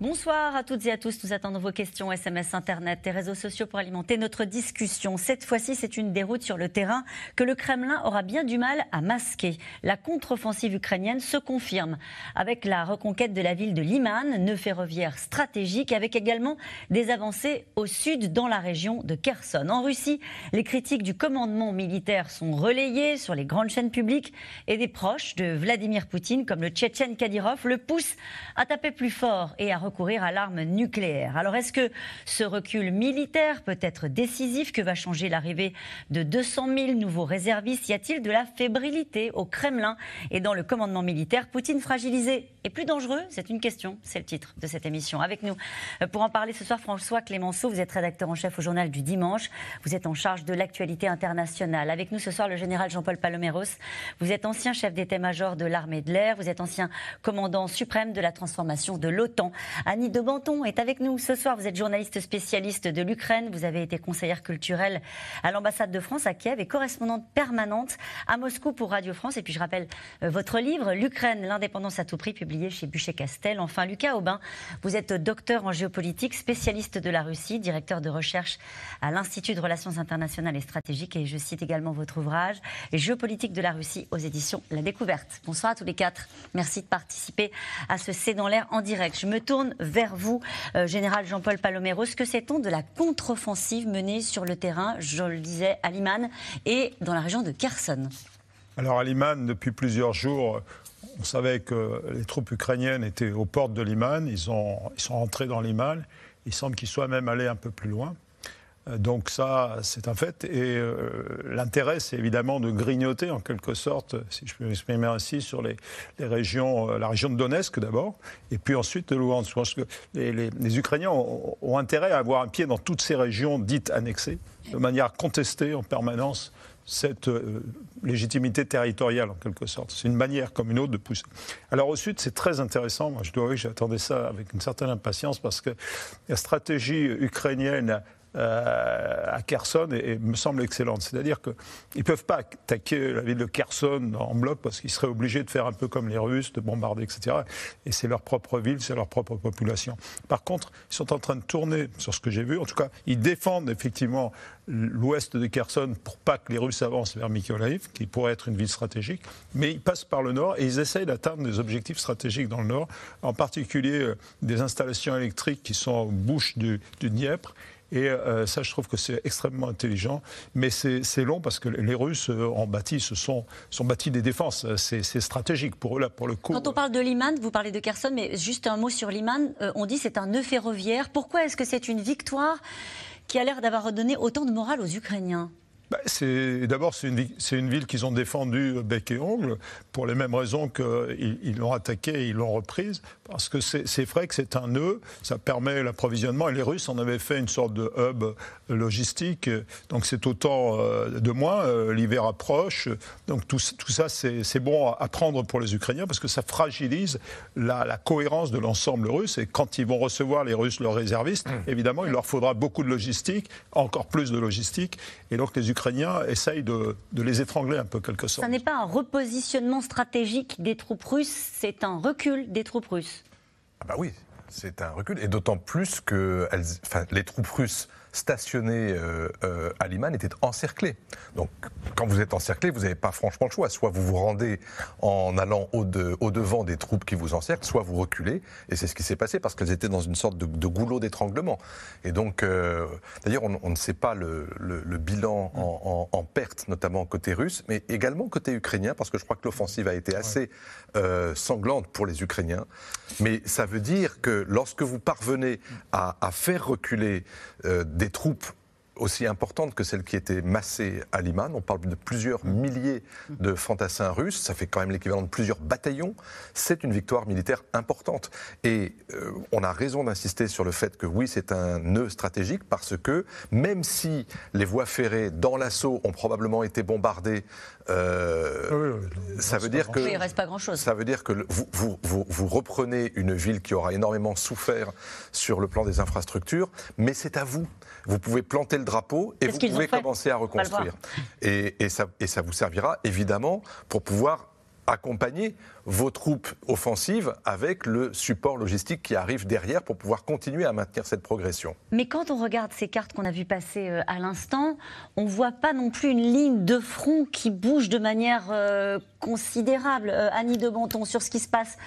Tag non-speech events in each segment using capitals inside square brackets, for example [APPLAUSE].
Bonsoir à toutes et à tous. Nous attendons vos questions SMS, Internet et réseaux sociaux pour alimenter notre discussion. Cette fois-ci, c'est une déroute sur le terrain que le Kremlin aura bien du mal à masquer. La contre-offensive ukrainienne se confirme avec la reconquête de la ville de Liman, nœud ferroviaire stratégique, avec également des avancées au sud dans la région de Kherson. En Russie, les critiques du commandement militaire sont relayées sur les grandes chaînes publiques et des proches de Vladimir Poutine, comme le Tchétchène Kadyrov, le poussent à taper plus fort et à à l'arme nucléaire. Alors est-ce que ce recul militaire peut être décisif? Que va changer l'arrivée de 200 000 nouveaux réservistes? Y a-t-il de la fébrilité au Kremlin et dans le commandement militaire? Poutine fragilisé et plus dangereux? C'est une question, c'est le titre de cette émission. Avec nous euh, pour en parler ce soir, François Clémenceau, vous êtes rédacteur en chef au journal du dimanche, vous êtes en charge de l'actualité internationale. Avec nous ce soir, le général Jean-Paul Paloméros, vous êtes ancien chef d'état-major de l'armée de l'air, vous êtes ancien commandant suprême de la transformation de l'OTAN. Annie de Banton est avec nous ce soir. Vous êtes journaliste spécialiste de l'Ukraine. Vous avez été conseillère culturelle à l'ambassade de France à Kiev et correspondante permanente à Moscou pour Radio France. Et puis je rappelle euh, votre livre, L'Ukraine, l'indépendance à tout prix, publié chez Bûcher-Castel. Enfin, Lucas Aubin, vous êtes docteur en géopolitique, spécialiste de la Russie, directeur de recherche à l'Institut de relations internationales et stratégiques. Et je cite également votre ouvrage, Géopolitique de la Russie aux éditions La Découverte. Bonsoir à tous les quatre. Merci de participer à ce C'est dans l'air en direct. Je me tourne vers vous, euh, Général Jean-Paul Paloméros. Que sait-on de la contre-offensive menée sur le terrain, je le disais, à Liman et dans la région de Kherson Alors à Liman, depuis plusieurs jours, on savait que les troupes ukrainiennes étaient aux portes de Liman. Ils, ont, ils sont rentrés dans Liman. Il semble qu'ils soient même allés un peu plus loin. Euh, donc ça, c'est un fait. Et euh, l'intérêt, c'est évidemment de grignoter, en quelque sorte, si je peux m'exprimer ainsi, sur les, régions, euh, la région de Donetsk d'abord, et puis ensuite de Luhansk. Je pense que les, Ukrainiens ont, intérêt à avoir un pied dans toutes ces régions dites annexées, de manière contestée en permanence cette légitimité territoriale, en quelque sorte. C'est une manière comme une autre de pousser. Alors au sud, c'est très intéressant. Moi, je dois avouer que j'attendais ça avec une certaine impatience parce que la stratégie ukrainienne euh, à Kherson et, me semble excellente. C'est-à-dire qu'ils ne peuvent pas attaquer la ville de Kherson en bloc parce qu'ils seraient obligés de faire un peu comme les Russes, de bombarder, etc. Et c'est leur propre ville, c'est leur propre population. Par contre, ils sont en train de tourner sur ce que j'ai vu. En tout cas, ils défendent effectivement l'ouest de Kherson pour pas que les Russes avancent vers Mykolaiv, qui pourrait être une ville stratégique, mais ils passent par le nord et ils essayent d'atteindre des objectifs stratégiques dans le nord, en particulier euh, des installations électriques qui sont aux bouches du, du et euh, ça, je trouve que c'est extrêmement intelligent. Mais c'est long parce que les Russes euh, ont bâti, se sont, sont des défenses. C'est stratégique pour eux, là, pour le coup. Quand on parle de Liman, vous parlez de Kherson, mais juste un mot sur Liman. Euh, on dit c'est un nœud ferroviaire. Pourquoi est-ce que c'est une victoire qui a l'air d'avoir redonné autant de morale aux Ukrainiens? Bah, D'abord, c'est une, une, ville qu'ils ont défendue bec et ongle, pour les mêmes raisons qu'ils l'ont attaquée et ils l'ont reprise, parce que c'est vrai que c'est un nœud, ça permet l'approvisionnement, et les Russes en avaient fait une sorte de hub logistique, donc c'est autant euh, de moins, euh, l'hiver approche, donc tout, tout ça c'est bon à prendre pour les Ukrainiens, parce que ça fragilise la, la cohérence de l'ensemble russe, et quand ils vont recevoir les Russes leurs réservistes, mmh. évidemment, il leur faudra beaucoup de logistique, encore plus de logistique, et donc les Ukrainiens essayent de, de les étrangler un peu, quelque sorte. Ça n'est pas un repositionnement stratégique des troupes russes, c'est un recul des troupes russes. Ah bah oui, c'est un recul, et d'autant plus que les troupes russes stationné euh, euh, à Liman était encerclé. Donc, quand vous êtes encerclé, vous n'avez pas franchement le choix. Soit vous vous rendez en allant au-devant des troupes qui vous encerclent, soit vous reculez. Et c'est ce qui s'est passé parce qu'elles étaient dans une sorte de, goulot d'étranglement. Et donc, euh, d'ailleurs, on, ne sait pas le, bilan en, perte, notamment côté russe, mais également côté ukrainien, parce que je crois que l'offensive a été assez sanglante pour les Ukrainiens. Mais ça veut dire que lorsque vous parvenez à, à faire reculer des troupes aussi importante que celle qui était massée à Liman. On parle de plusieurs milliers de fantassins russes. Ça fait quand même l'équivalent de plusieurs bataillons. C'est une victoire militaire importante. Et euh, on a raison d'insister sur le fait que oui, c'est un nœud stratégique parce que même si les voies ferrées dans l'assaut ont probablement été bombardées, euh, ça veut dire que il reste pas grand chose. Ça veut dire que vous, vous, vous, vous reprenez une ville qui aura énormément souffert sur le plan des infrastructures, mais c'est à vous. Vous pouvez planter le drapeau et vous pouvez commencer à reconstruire. Et, et, ça, et ça vous servira évidemment pour pouvoir accompagner vos troupes offensives avec le support logistique qui arrive derrière pour pouvoir continuer à maintenir cette progression. Mais quand on regarde ces cartes qu'on a vues passer euh, à l'instant, on ne voit pas non plus une ligne de front qui bouge de manière euh, considérable. Euh, Annie de Bonton, sur ce qui se passe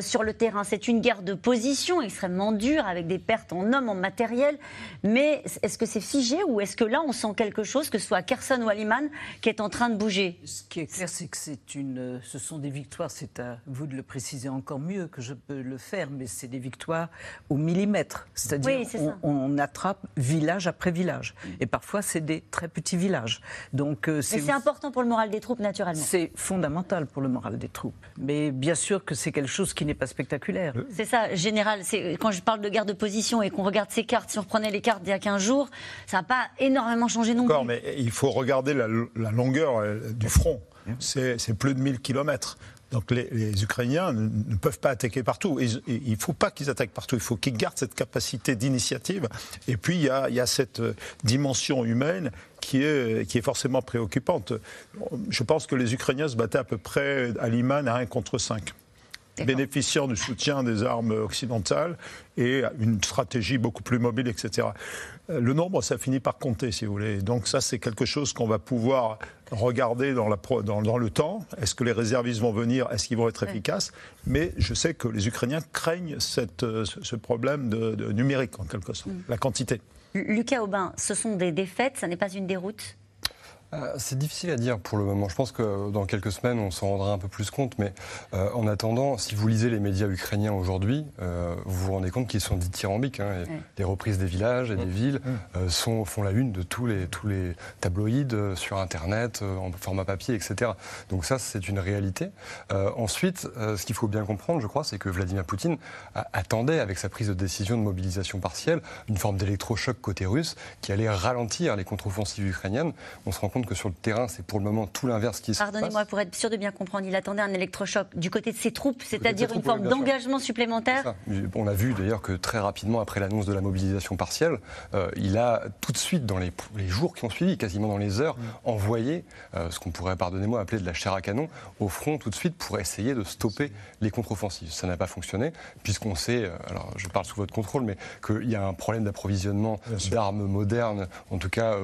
sur le terrain, c'est une guerre de position extrêmement dure avec des pertes en hommes, en matériel. Mais est-ce que c'est figé ou est-ce que là on sent quelque chose, que ce soit à Kherson ou à Liman, qui est en train de bouger? Ce qui est clair, c'est que c'est une, ce sont des victoires, c'est à vous de le préciser encore mieux que je peux le faire, mais c'est des victoires au millimètre. C'est-à-dire on, on, attrape village après village. Et parfois, c'est des très petits villages. Donc, euh, c'est important pour le moral des troupes, naturellement. C'est fondamental pour le moral des troupes. Mais bien sûr que c'est quelque chose qui n'est pas spectaculaire. C'est ça, général. Quand je parle de guerre de position et qu'on regarde ces cartes, si on reprenait les cartes d'il y a 15 jours, ça n'a pas énormément changé non plus. mais il faut regarder la, la longueur euh, du front. C'est plus de 1000 kilomètres. Donc les, Ukrainiens ne, peuvent pas attaquer partout. il ne faut pas qu'ils attaquent partout. Il faut qu'ils gardent cette capacité d'initiative. Et puis il y, a, cette euh, dimension humaine qui est, qui est forcément préoccupante. Je pense que les Ukrainiens se battaient à peu près à Liman à 1 contre 5 bénéficiant du soutien des armes occidentales et une stratégie beaucoup plus mobile, etc. Euh, le nombre, ça finit par compter, si vous voulez. Donc ça, c'est quelque chose qu'on va pouvoir regarder dans, la, dans, dans le temps. Est-ce que les réservistes vont venir? Est-ce qu'ils vont être efficaces? Mais je sais que les Ukrainiens craignent cette, euh, ce problème de, numérique, en quelque sorte, mm. la quantité. Lucas Aubin, ce sont des défaites, ça n'est pas une déroute? C'est difficile à dire pour le moment. Je pense que dans quelques semaines, on s'en rendra un peu plus compte. Mais euh, en attendant, si vous lisez les médias ukrainiens aujourd'hui, euh, vous vous rendez compte qu'ils sont dithyrambiques. Hein, Les reprises des villages et des villes sont, font la une de tous les, tous les tabloïds sur Internet, en format papier, etc. Donc ça, c'est une réalité. ensuite, ce qu'il faut bien comprendre, je crois, c'est que Vladimir Poutine attendait, avec sa prise de décision de mobilisation partielle, une forme d'électrochoc côté russe qui allait ralentir les contre-offensives ukrainiennes. On se rend compte que sur le terrain, c'est pour le moment tout l'inverse qui se passe. Pardonnez-moi, pour être sûr de bien comprendre, il attendait un électrochoc du côté de ses troupes, c'est-à-dire une forme d'engagement supplémentaire On a vu d'ailleurs que très rapidement, après l'annonce de la mobilisation partielle, euh, il a tout de suite, dans les, jours qui ont suivi, quasiment dans les heures, mm. envoyé euh, ce qu'on pourrait, pardonnez-moi, appeler de la chair à canon au front tout de suite pour essayer de stopper les contre-offensives. Ça n'a pas fonctionné, puisqu'on sait, euh, alors je parle sous votre contrôle, mais qu'il y a un problème d'approvisionnement d'armes modernes, en tout cas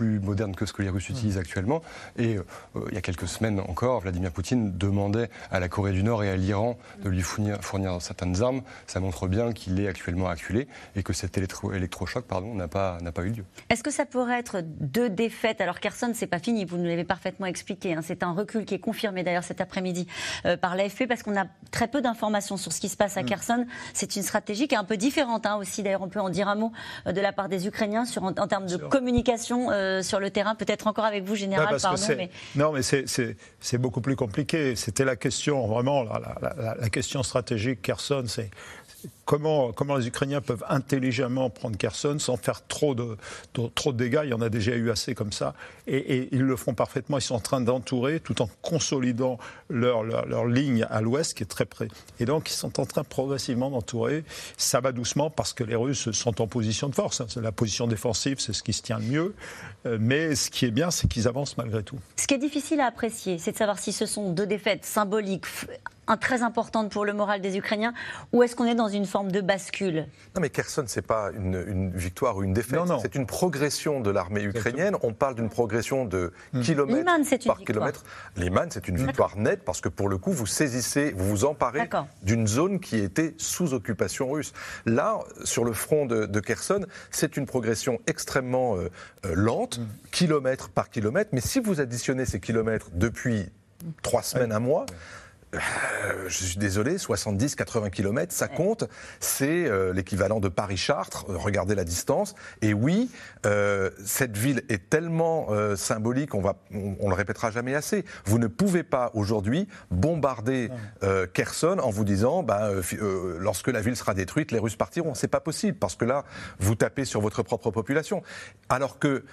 plus modernes que ce que les Russes s'utilise actuellement. Et euh, il y a quelques semaines encore, Vladimir Poutine demandait à la Corée du Nord et à l'Iran de lui fournir, fournir, certaines armes. Ça montre bien qu'il est actuellement acculé et que cet électro, électrochoc n'a pas, pas eu lieu. Est-ce que ça pourrait être deux défaites? Alors Kherson, c'est pas fini, vous nous l'avez parfaitement expliqué. Hein. C'est un recul qui est confirmé d'ailleurs cet après-midi euh, par l'AFP parce qu'on a très peu d'informations sur ce qui se passe à mm. Kherson. C'est une stratégie qui est un peu différente hein, aussi. D'ailleurs, on peut en dire un mot euh, de la part des Ukrainiens sur, en, termes de communication sur le terrain, peut-être encore avec vous, Général, pardon. Mais... Non, mais c'est beaucoup plus compliqué. C'était la question, vraiment, la, la, la question stratégique, Kherson, c'est comment, les Ukrainiens peuvent intelligemment prendre Kherson sans faire trop de, trop de dégâts? Il y en a déjà eu assez comme ça. Et, ils le font parfaitement. Ils sont en train d'entourer tout en consolidant leur, leur, ligne à l'ouest qui est très près. Et donc, ils sont en train progressivement d'entourer. Ça va doucement parce que les Russes sont en position de force. La position défensive, c'est ce qui se tient le mieux. Euh, mais ce qui est bien, c'est qu'ils avancent malgré tout. Ce qui est difficile à apprécier, c'est de savoir si ce sont deux défaites symboliques très importante pour le moral des Ukrainiens Ou est-ce qu'on est dans une forme de bascule? Non, mais Kherson, ce n'est pas une, victoire ou une défaite. C'est une progression de l'armée ukrainienne. On parle d'une progression de hmm. kilomètres par kilomètre. Liman, c'est une victoire nette parce que pour le coup, vous saisissez, vous vous emparez d'une zone qui était sous occupation russe. Là, sur le front de, Kherson, c'est une progression extrêmement euh, euh, lente, hmm. kilomètre par kilomètre. Mais si vous additionnez ces kilomètres depuis trois semaines, un mois, je suis désolé, 70-80 km, ça compte. C'est l'équivalent de Paris-Chartres. Regardez la distance. Et oui, cette ville est tellement symbolique, on va, on, le répétera jamais assez. Vous ne pouvez pas aujourd'hui bombarder Kherson en vous disant, bah, lorsque la ville sera détruite, les Russes partiront. C'est pas possible parce que là, vous tapez sur votre propre population. Alors que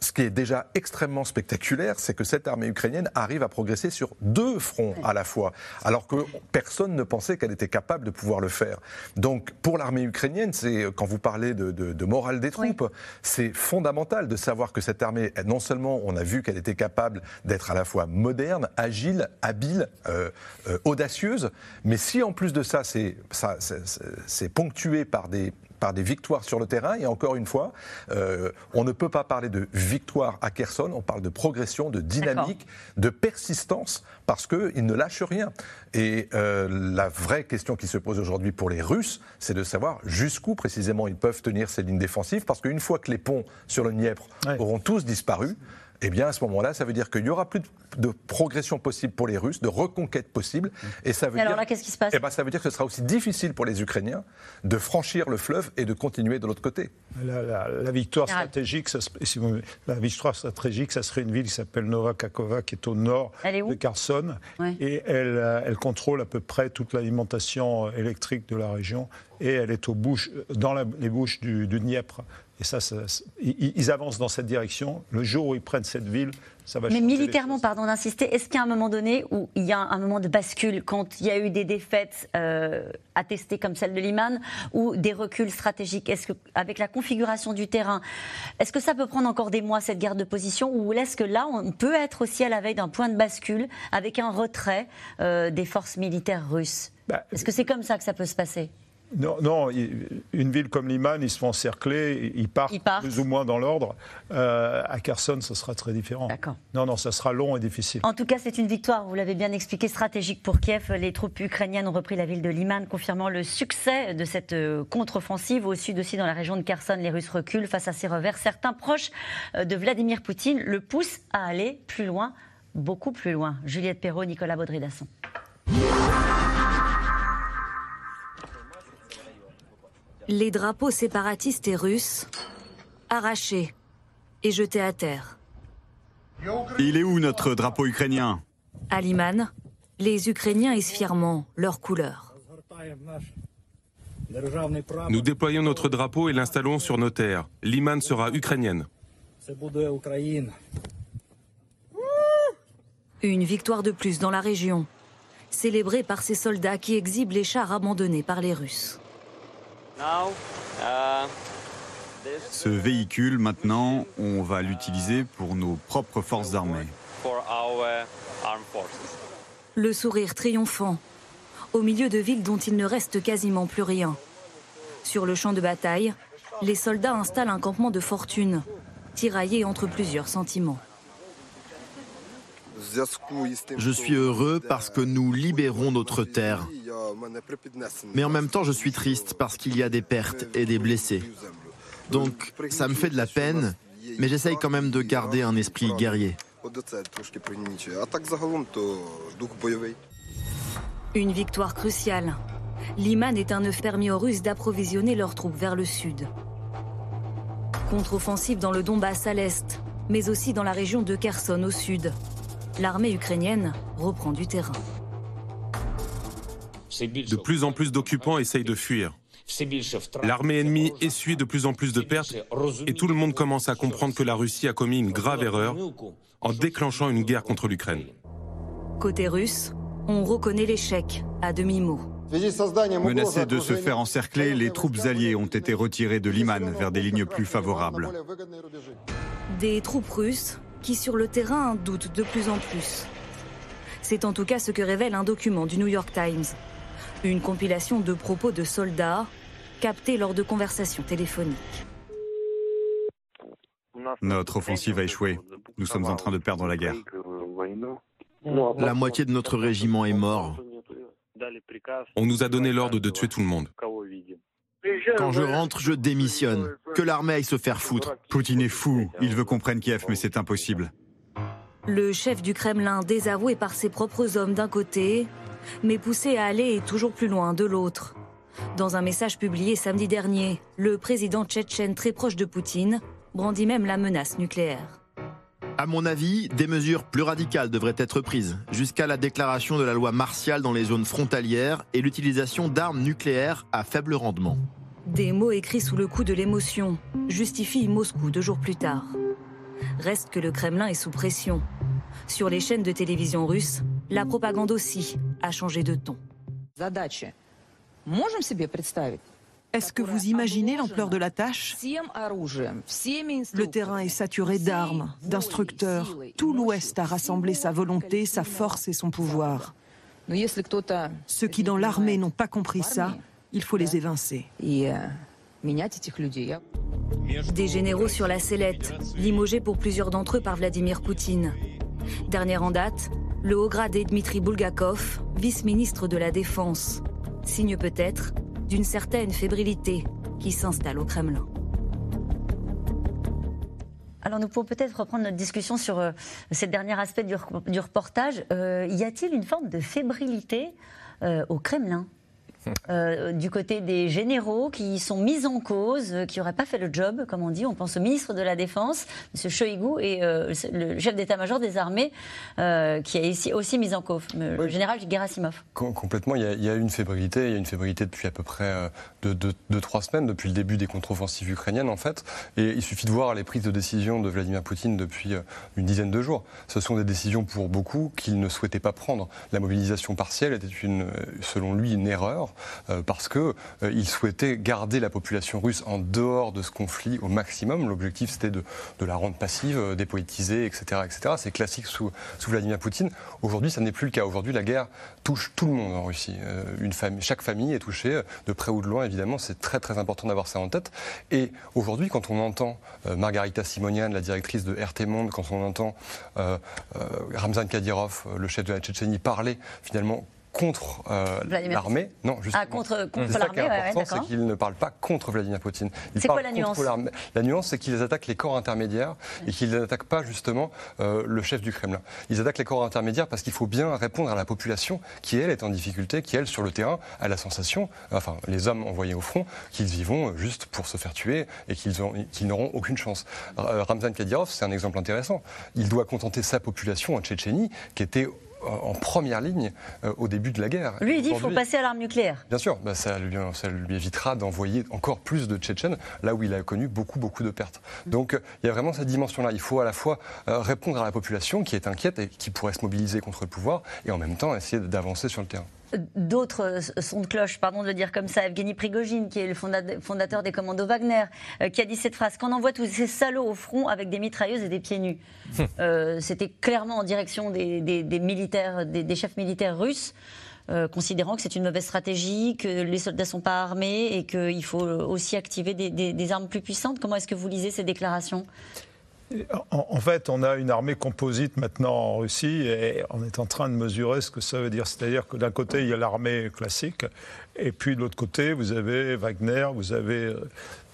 ce qui est déjà extrêmement spectaculaire, c'est que cette armée ukrainienne arrive à progresser sur deux fronts à la fois, alors que personne ne pensait qu'elle était capable de pouvoir le faire. Donc, pour l'armée ukrainienne, c'est quand vous parlez de, morale des troupes, c'est fondamental de savoir que cette armée, non seulement on a vu qu'elle était capable d'être à la fois moderne, agile, habile, euh, euh, audacieuse, mais si en plus de ça, c'est ponctué par des par des victoires sur le terrain. Et encore une fois, euh, on ne peut pas parler de victoire à Kherson, on parle de progression, de dynamique, de persistance, parce qu'ils ne lâchent rien. Et euh, la vraie question qui se pose aujourd'hui pour les Russes, c'est de savoir jusqu'où précisément ils peuvent tenir ces lignes défensives, parce qu'une fois que les ponts sur le Dniepr auront tous disparu, eh bien à ce moment-là, ça veut dire qu'il n'y aura plus de, progression possible pour les Russes, de reconquête possible. Et ça veut alors là, qu'est-ce qui se passe eh ben, Ça veut dire que ce sera aussi difficile pour les Ukrainiens de franchir le fleuve et de continuer de l'autre côté. La, victoire stratégique, ça, la victoire stratégique, ça serait une ville qui s'appelle Nova Kakova, qui est au nord de Kherson. Et elle, euh, elle contrôle à peu près toute l'alimentation électrique de la région. Et elle est aux bouches, dans les bouches du, du Dniepr. Et ça, ils, avancent dans cette direction. Le jour où ils prennent cette ville, ça va Mais militairement, pardon d'insister, est-ce qu'il y a un moment donné où il y a un moment de bascule quand il y a eu des défaites euh, attestées comme celle de Liman ou des reculs stratégiques? Est-ce que, avec la configuration du terrain, est-ce que ça peut prendre encore des mois cette guerre de position ou est-ce que là, on peut être aussi à la veille d'un point de bascule avec un retrait euh, des forces militaires russes? Bah, Est-ce que c'est comme ça que ça peut se passer? Non, non, une ville comme Liman, ils se font encercler, ils partent, plus ou moins dans l'ordre. Euh, à Kherson, ce sera très différent. Non, non, ça sera long et difficile. En tout cas, c'est une victoire, vous l'avez bien expliqué, stratégique pour Kiev. Les troupes ukrainiennes ont repris la ville de Liman, confirmant le succès de cette euh, contre-offensive. Au sud aussi, dans la région de Kherson, les Russes reculent face à ces revers. Certains proches euh, de Vladimir Poutine le poussent à aller plus loin, beaucoup plus loin. Juliette Perrault, Nicolas Baudry-Dasson. Les drapeaux séparatistes et russes arrachés et jetés à terre. Il est où notre drapeau ukrainien? À Liman, les Ukrainiens hissent fièrement leur couleur. Nous déployons notre drapeau et l'installons sur nos terres. Liman sera ukrainienne. Une victoire de plus dans la région, célébrée par ces soldats qui exhibent les chars abandonnés par les Russes. Uh, Ce véhicule, maintenant, on va l'utiliser pour nos propres forces armées. Le sourire triomphant, au milieu de villes dont il ne reste quasiment plus rien. Sur le champ de bataille, les soldats installent un campement de fortune, tiraillé entre plusieurs sentiments. Je suis heureux parce que nous libérons notre terre. Mais en même temps, je suis triste parce qu'il y a des pertes et des blessés. Donc, ça me fait de la peine, mais j'essaye quand même de garder un esprit guerrier. Une victoire cruciale. Liman est un œuf permis aux Russes d'approvisionner leurs troupes vers le sud. Contre-offensive dans le Donbass à l'est, mais aussi dans la région de Kherson au sud. L'armée ukrainienne reprend du terrain. De plus en plus d'occupants essayent de fuir. L'armée ennemie essuie de plus en plus de pertes et tout le monde commence à comprendre que la Russie a commis une grave erreur en déclenchant une guerre contre l'Ukraine. Côté russe, on reconnaît l'échec à demi-mot. Menacés de se faire encercler, les troupes alliées ont été retirées de Liman vers des lignes plus favorables. Des troupes russes qui sur le terrain doutent de plus en plus. C'est en tout cas ce que révèle un document du New York Times. Une compilation de propos de soldats captés lors de conversations téléphoniques. Notre offensive a échoué. Nous sommes en train de perdre la guerre. La moitié de notre régiment est mort. On nous a donné l'ordre de tuer tout le monde. Quand je rentre, je démissionne. Que l'armée aille se faire foutre. Poutine est fou. Il veut qu'on prenne Kiev, mais c'est impossible. Le chef du Kremlin, désavoué par ses propres hommes d'un côté, mais poussé à aller toujours plus loin de l'autre. Dans un message publié samedi dernier, le président tchétchène très proche de Poutine brandit même la menace nucléaire. À mon avis, des mesures plus radicales devraient être prises, jusqu'à la déclaration de la loi martiale dans les zones frontalières et l'utilisation d'armes nucléaires à faible rendement. Des mots écrits sous le coup de l'émotion justifient Moscou deux jours plus tard. Reste que le Kremlin est sous pression. Sur les chaînes de télévision russes, la propagande aussi a changé de ton. Est-ce que vous imaginez l'ampleur de la tâche Le terrain est saturé d'armes, d'instructeurs. Tout l'Ouest a rassemblé sa volonté, sa force et son pouvoir. Ceux qui dans l'armée n'ont pas compris ça, il faut les évincer. Des généraux sur la sellette, limogés pour plusieurs d'entre eux par Vladimir Poutine. Dernière en date, le haut gradé Dmitri Bulgakov, vice-ministre de la Défense. Signe peut-être d'une certaine fébrilité qui s'installe au Kremlin. Alors nous pouvons peut-être reprendre notre discussion sur euh, ce dernier aspect du, reportage. Euh, y a-t-il une forme de fébrilité euh, au Kremlin? Euh, du côté des généraux qui sont mis en cause, euh, qui n'auraient pas fait le job, comme on dit. On pense au ministre de la Défense, M. Shoigu, et euh, le chef d'état-major des armées, qui est ici aussi mis en cause, le général Gerasimov. complètement, il y, a, une fébrilité, il y a une fébrilité depuis à peu près de, trois semaines, depuis le début des contre-offensives ukrainiennes en fait. Et il suffit de voir les prises de décision de Vladimir Poutine depuis une dizaine de jours. Ce sont des décisions pour beaucoup qu'il ne souhaitait pas prendre. La mobilisation partielle était une, selon lui une erreur. Euh, parce qu'il euh, souhaitait garder la population russe en dehors de ce conflit au maximum. L'objectif, c'était de, la rendre passive, euh, dépolitisée, etc. etc. C'est classique sous, Vladimir Poutine. Aujourd'hui, ça n'est plus le cas. Aujourd'hui, la guerre touche tout le monde en Russie. Chaque famille est touchée, de près ou de loin, évidemment. C'est très, très important d'avoir ça en tête. Et aujourd'hui, quand on entend Margarita Simonian, la directrice de RT Monde, quand on entend Ramzan Kadyrov, le chef de la Tchétchénie, parler finalement contre euh, l'armée. Non, justement. Ah, contre, contre l'armée, ouais, c'est qu'il ne parle pas contre Vladimir Poutine. C'est quoi la nuance La nuance, c'est qu'ils attaquent les corps intermédiaires et qu'ils n'attaquent pas justement euh, le chef du Kremlin. Ils attaquent les corps intermédiaires parce qu'il faut bien répondre à la population qui, elle, est en difficulté, qui, elle, sur le terrain, a la sensation, enfin, les hommes envoyés au front, qu'ils y vont juste pour se faire tuer et qu'ils n'auront aucune chance. Ramzan Kadyrov, c'est un exemple intéressant. Il doit contenter sa population en Tchétchénie, qui était en première ligne euh, au début de la guerre. Lui, il dit qu'il faut passer à l'arme nucléaire. Bien sûr, bah, ça, lui, ça, lui, évitera d'envoyer encore plus de Tchétchènes là où il a connu beaucoup, beaucoup de pertes. Donc euh, il y a vraiment cette dimension-là. Il faut à la fois euh, répondre à la population qui est inquiète et qui pourrait se mobiliser contre le pouvoir et en même temps essayer d'avancer sur le terrain d'autres sons de cloche, pardon de le dire comme ça, Evgeny Prigogine, qui est le fondateur des commandos Wagner, euh, qui a dit cette phrase Qu'on envoie tous ces salauds au front avec des mitrailleuses et des pieds nus. Euh, c'était clairement en direction des, militaires, des, chefs militaires russes. Euh, considérant que c'est une mauvaise stratégie, que les soldats ne sont pas armés et qu'il faut aussi activer des armes plus puissantes. Comment est-ce que vous lisez ces déclarations? En, fait, on a une armée composite maintenant en Russie et on est en train de mesurer ce que ça veut dire. C'est-à-dire que d'un côté, il y a l'armée classique et puis de l'autre côté, vous avez Wagner, vous avez euh,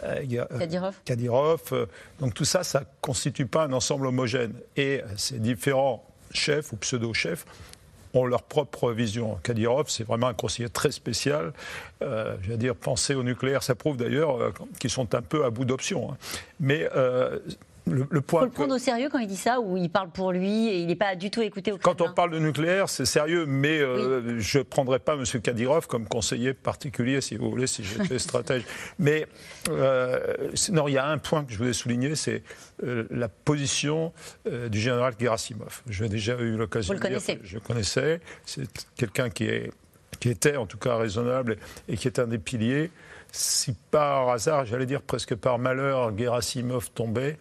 euh, Kadyrov. Euh, donc tout ça, ça ne constitue pas un ensemble homogène. Et ces différents chefs ou pseudo-chefs ont leur propre vision. Kadyrov, c'est vraiment un conseiller très spécial. je veux dire, penser au nucléaire, ça prouve d'ailleurs qu'ils sont un peu à bout d'options. Hein. Mais le, le faut le prendre au sérieux quand il dit ça, ou il parle pour lui et il n'est pas du tout écouté au Quand on parle de nucléaire, c'est sérieux, mais euh, je ne prendrai pas M. Kadyrov comme conseiller particulier, si vous voulez, si j'étais [LAUGHS] stratège. Mais euh, non, il y a un point que je voulais souligner, c'est euh, la position du général Gerasimov. J'ai déjà eu l'occasion de le dire je connaissais. C'est quelqu'un qui, qui était en tout cas raisonnable et qui est un des piliers. Si par hasard, j'allais dire presque par malheur, Gerasimov tombait,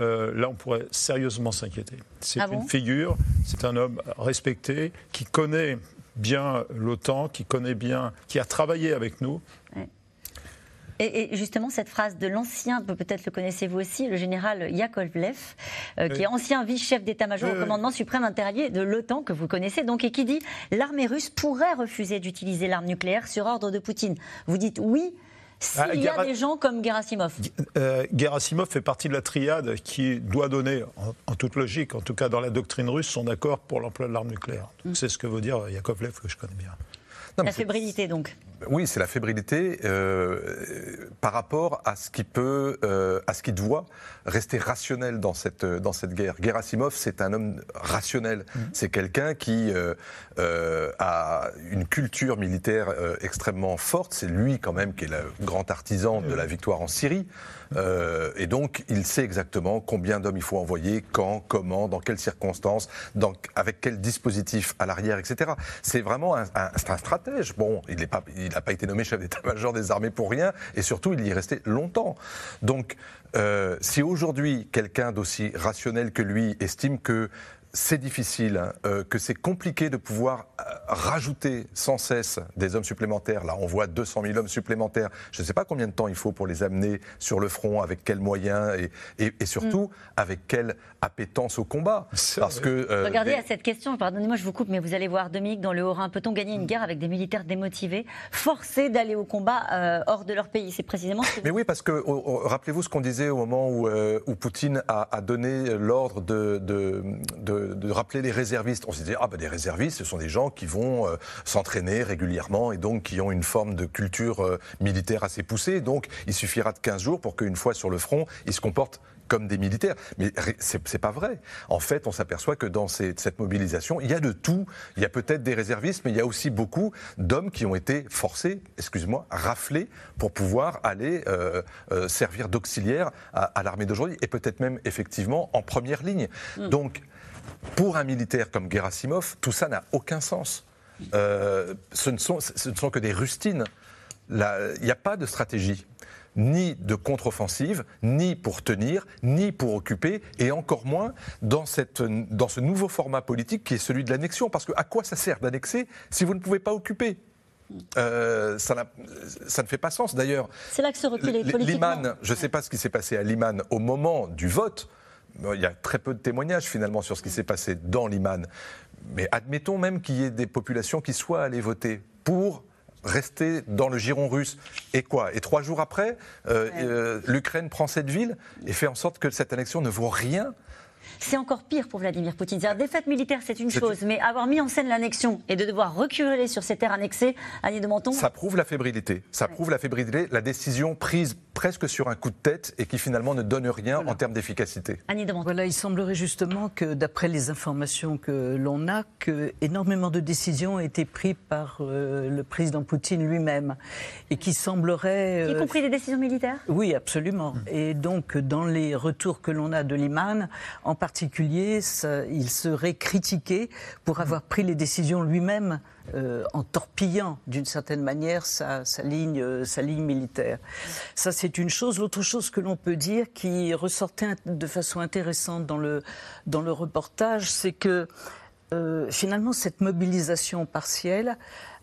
euh, là, on pourrait sérieusement s'inquiéter. C'est ah une figure, c'est un homme respecté, qui connaît bien l'OTAN, qui connaît bien, qui a travaillé avec nous. Et, justement, cette phrase de l'ancien, peut-être le connaissez-vous aussi, le général Yakovlev, euh, qui est ancien vice-chef d'état-major au commandement suprême interallié de l'OTAN, que vous connaissez, donc, et qui dit l'armée russe pourrait refuser d'utiliser l'arme nucléaire sur ordre de Poutine. Vous dites oui, S'il y a des gens comme Gerasimov euh, Gerasimov fait partie de la triade qui doit donner, en, toute logique, en tout cas dans la doctrine russe, son accord pour l'emploi de l'arme nucléaire. Mm. C'est ce que veut dire Yakovlev, que je connais bien. La fébrilité, donc oui, c'est la fébrilité euh, par rapport à ce qui peut, euh, à ce qui doit rester rationnel dans cette dans cette guerre. Gerasimov, c'est un homme rationnel. Mm. C'est quelqu'un qui euh, a une culture militaire extrêmement forte. C'est lui quand même qui est le grand artisan de la victoire en Syrie. Et donc, il sait exactement combien d'hommes il faut envoyer, quand, comment, dans quelles circonstances, avec quel dispositif à l'arrière, etc. C'est vraiment un, stratège. Bon, il n'est pas, n'a pas été nommé chef d'état-major des armées pour rien, et surtout, il y est resté longtemps. Donc, euh, si aujourd'hui, quelqu'un d'aussi rationnel que lui estime que c'est difficile, euh, que c'est compliqué de pouvoir euh, rajouter sans cesse des hommes supplémentaires. Là, on voit 200 000 hommes supplémentaires. Je ne sais pas combien de temps il faut pour les amener sur le front, avec quels moyens et, et, surtout mm. avec quelle appétence au combat. [LAUGHS] Parce que euh, regardez à cette question. Pardonnez-moi, je vous coupe, mais vous allez voir Dominique dans le Haut-Rhin. Peut-on gagner une guerre avec des militaires démotivés, forcés d'aller au combat hors de leur pays? C'est précisément. Ce que mais oui, parce que rappelez-vous ce qu'on disait au moment où, où Poutine a, a donné l'ordre de, de, de de, rappeler les réservistes. On s'est dit, ah ben des réservistes, ce sont des gens qui vont euh, s'entraîner régulièrement et donc qui ont une forme de culture euh, militaire assez poussée. Donc il suffira de 15 jours pour qu'une fois sur le front, ils se comportent comme des militaires. Mais c'est pas vrai. En fait, on s'aperçoit que dans cette mobilisation, il y a de tout. Il y a peut-être des réservistes, mais il y a aussi beaucoup d'hommes qui ont été forcés, excuse-moi, raflés pour pouvoir aller euh, servir d'auxiliaire à, l'armée d'aujourd'hui et peut-être même effectivement en première ligne. Hmm. Donc pour un militaire comme Gerasimov, tout ça n'a aucun sens. Euh, ce, ne sont, ce, ne sont, que des rustines. Il n'y a pas de stratégie, ni de contre-offensive, ni pour tenir, ni pour occuper, et encore moins dans, cette, dans ce nouveau format politique qui est celui de l'annexion. Parce que à quoi ça sert d'annexer si vous ne pouvez pas occuper? Euh, ça, ça, ne fait pas sens d'ailleurs. C'est là que se recule Liman, je ne sais pas ce qui s'est passé à Liman au moment du vote il y a très peu de témoignages finalement sur ce qui s'est passé dans l'Iman. Mais admettons même qu'il y ait des populations qui soient allées voter pour rester dans le giron russe. Et quoi? Et trois jours après, euh, euh, l'Ukraine prend cette ville et fait en sorte que cette annexion ne vaut rien c'est encore pire pour Vladimir Poutine. C'est-à-dire, défaite militaire, c'est une chose, mais avoir mis en scène l'annexion et de devoir reculer sur ces terres annexées, Annie de Menton. Ça prouve la fébrilité. Ça prouve la fébrilité, la décision prise presque sur un coup de tête et qui finalement ne donne rien en termes d'efficacité. Annie de Menton. Voilà, il semblerait justement que, d'après les informations que l'on a, que énormément de décisions ont été prises par euh, le président Poutine lui-même et qui semblerait. Y compris des décisions militaires? Oui, absolument. Et donc, dans les retours que l'on a de l'Iman, en particulier, il serait critiqué pour avoir pris les décisions lui-même euh, en torpillant d'une certaine manière sa, ligne, euh, sa ligne militaire. Ça, c'est une chose. L'autre chose que l'on peut dire qui ressortait de façon intéressante dans le, dans le reportage, c'est que euh, finalement, cette mobilisation partielle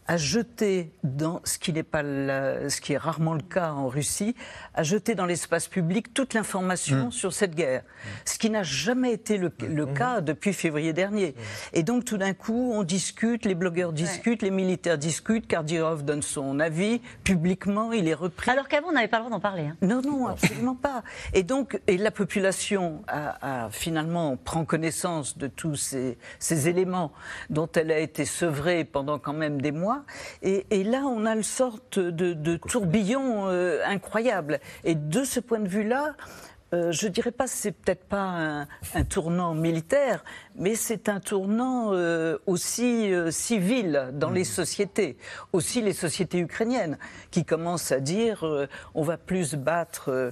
à jeter dans ce qui n'est pas ce qui est rarement le cas en Russie, à jeter dans l'espace public toute l'information mm. sur cette guerre, ce qui n'a jamais été le, mm. cas depuis février dernier. Mm. Et donc tout d'un coup, on discute, les blogueurs discutent, les militaires discutent, Kardirov donne son avis publiquement, il est repris. Alors qu'avant, on n'avait pas le droit d'en parler. Hein. Non, non, absolument pas. Et donc, et la population a, finalement prend connaissance de tous ces, ces éléments dont elle a été sevrée pendant quand même des mois. Et, là, on a une sorte de, tourbillon euh, incroyable. Et de ce point de vue-là, euh, je dirais pas, c'est peut-être pas un, tournant militaire, mais c'est un tournant euh, aussi civil dans les mmh. sociétés, aussi les sociétés ukrainiennes, qui commencent à dire on va plus battre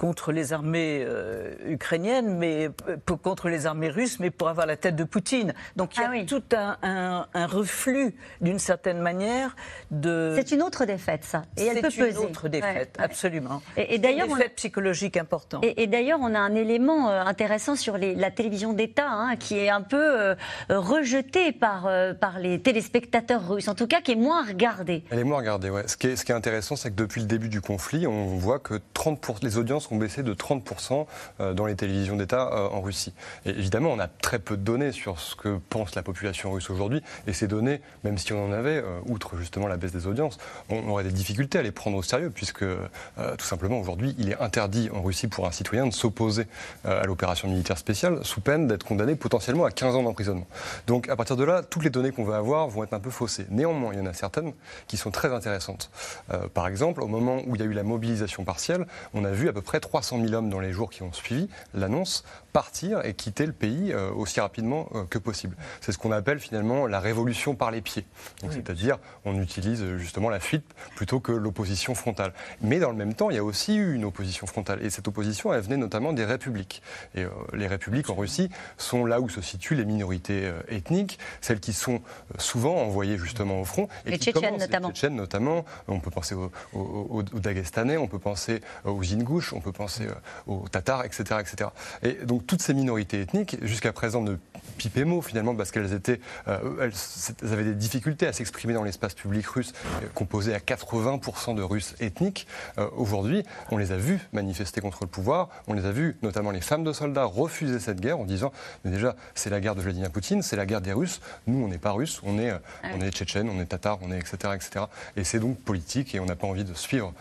contre les armées euh, ukrainiennes, mais euh, contre les armées russes, mais pour avoir la tête de Poutine. Donc il y a ah tout un, reflux, d'une certaine manière, de. C'est une autre défaite, ça. Et elle peut peser. C'est une autre défaite, absolument. Et, d'ailleurs, une défaite psychologique importante. Et, d'ailleurs, on a un élément euh, intéressant sur la télévision d'État, hein, qui est un peu rejetée par, par les téléspectateurs russes, en tout cas, qui est moins regardée. Elle est moins regardée, ouais. Ce qui est, ce qui est intéressant, c'est que depuis le début du conflit, on voit que 30 pour les audiences ont baissé de 30% dans les télévisions d'État en Russie. Et évidemment, on a très peu de données sur ce que pense la population russe aujourd'hui. Et ces données, même si on en avait, outre justement la baisse des audiences, on aurait des difficultés à les prendre au sérieux, puisque tout simplement aujourd'hui, il est interdit en Russie pour un citoyen de s'opposer à l'opération militaire spéciale sous peine d'être condamné potentiellement à 15 ans d'emprisonnement. Donc à partir de là, toutes les données qu'on va avoir vont être un peu faussées. Néanmoins, il y en a certaines qui sont très intéressantes. Euh, par exemple, au moment où il y a eu la mobilisation partielle, on a vu à peu près 300 000 hommes dans les jours qui ont suivi l'annonce partir et quitter le pays euh, aussi rapidement euh, que possible. C'est ce qu'on appelle finalement la révolution par les pieds. C'est-à-dire, on utilise justement la fuite plutôt que l'opposition frontale. Mais dans le même temps, il y a aussi eu une opposition frontale. Et cette opposition, elle venait notamment des républiques. Et les républiques en Russie sont là où se situent les minorités ethniques, celles qui sont souvent envoyées justement au front. Et les Tchétchènes notamment. Les Tchétchènes notamment. On peut penser aux, aux, Dagestanais, on peut penser aux Ingouches, on peut penser aux Tatars, etc., etc. Et donc toutes ces minorités ethniques, jusqu'à présent, ne pipaient mot finalement parce qu'elles étaient, euh, elles, avaient des difficultés à s'exprimer dans l'espace public russe, euh, composé à 80% de Russes ethniques. Euh, aujourd'hui, on les a vus manifester contre le pouvoir, on les a vus, notamment les femmes de soldats, refuser cette guerre en disant, mais déjà, c'est la guerre de Vladimir Poutine, c'est la guerre des Russes. Nous, on n'est pas Russes, on est, ah on est Tchétchènes, on est Tatars, on est etc., etc. Et c'est donc politique et on n'a pas envie de suivre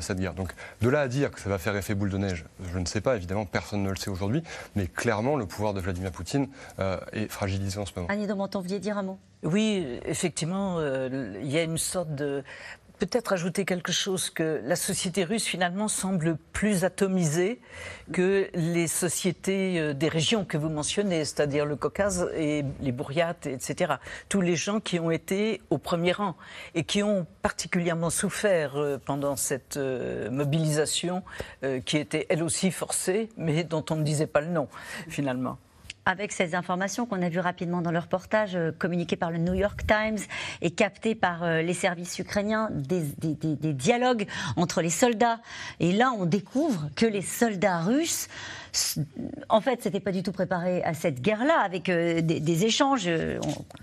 cette guerre. Donc, de là à dire que ça va faire effet boule de neige, je ne sais pas. Évidemment, personne ne le sait aujourd'hui, mais clairement, le pouvoir de Vladimir Poutine euh, est fragilisé en ce moment. Annie vous vouliez dire un mot? Oui, effectivement, euh, il y a une sorte de peut-être ajouter quelque chose que la société russe finalement semble plus atomisée que les sociétés euh, des régions que vous mentionnez, c'est-à-dire le Caucase et les Bouriates, etc. Tous les gens qui ont été au premier rang et qui ont particulièrement souffert euh, pendant cette euh, mobilisation qui était elle aussi forcée, mais dont on ne disait pas le nom finalement avec ces informations qu'on a vues rapidement dans le reportage euh, communiqué par le New York Times et capté par euh, les services ukrainiens, des, des, dialogues entre les soldats. Et là, on découvre que les soldats russes en fait, c'était pas du tout préparé à cette guerre-là, avec euh, des, échanges.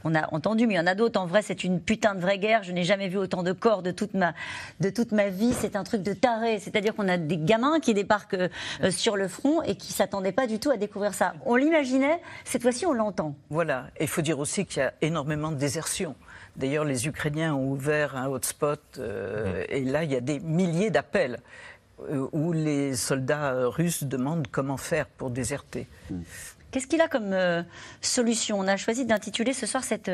On, a entendu, mais il y en a d'autres. En vrai, c'est une putain de vraie guerre. Je n'ai jamais vu autant de corps de toute ma, de toute ma vie. C'est un truc de taré. C'est-à-dire qu'on a des gamins qui débarquent euh, sur le front et qui s'attendaient pas du tout à découvrir ça. On l'imaginait. Cette fois-ci, on l'entend. Voilà. Et il faut dire aussi qu'il y a énormément de désertion. D'ailleurs, les Ukrainiens ont ouvert un hotspot euh, et là, il y a des milliers d'appels. Euh, où les soldats russes demandent comment faire pour déserter. Qu'est-ce qu'il a comme euh, solution? On a choisi d'intituler ce soir cette,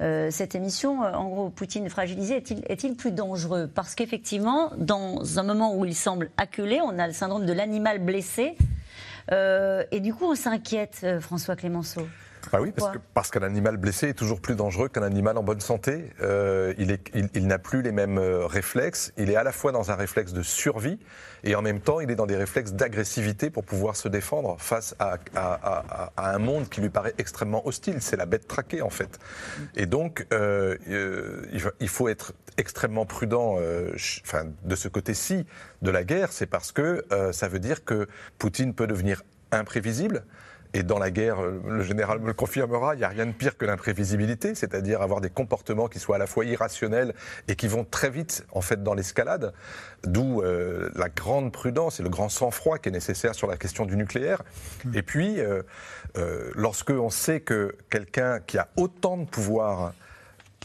euh, cette émission, en gros, Poutine fragilisé est-il est plus dangereux? Parce qu'effectivement, dans un moment où il semble acculé, on a le syndrome de l'animal blessé. et du coup, on s'inquiète, François Clémenceau. Bah oui, parce, qu'un animal blessé est toujours plus dangereux qu'un animal en bonne santé. Euh, il, il, n'a plus les mêmes euh, réflexes. Il est à la fois dans un réflexe de survie et en même temps, il est dans des réflexes d'agressivité pour pouvoir se défendre face à, un monde qui lui paraît extrêmement hostile. C'est la bête traquée, en fait. Et donc, euh, il faut être extrêmement prudent enfin, de ce côté-ci de la guerre. C'est parce que ça veut dire que Poutine peut devenir imprévisible. Et dans la guerre, le général me le confirmera, il n'y a rien de pire que l'imprévisibilité, c'est-à-dire avoir des comportements qui soient à la fois irrationnels et qui vont très vite, en fait, dans l'escalade. D'où euh, la grande prudence et le grand sang-froid qui est nécessaire sur la question du nucléaire. Et puis, euh, euh, lorsque on sait que quelqu'un qui a autant de pouvoir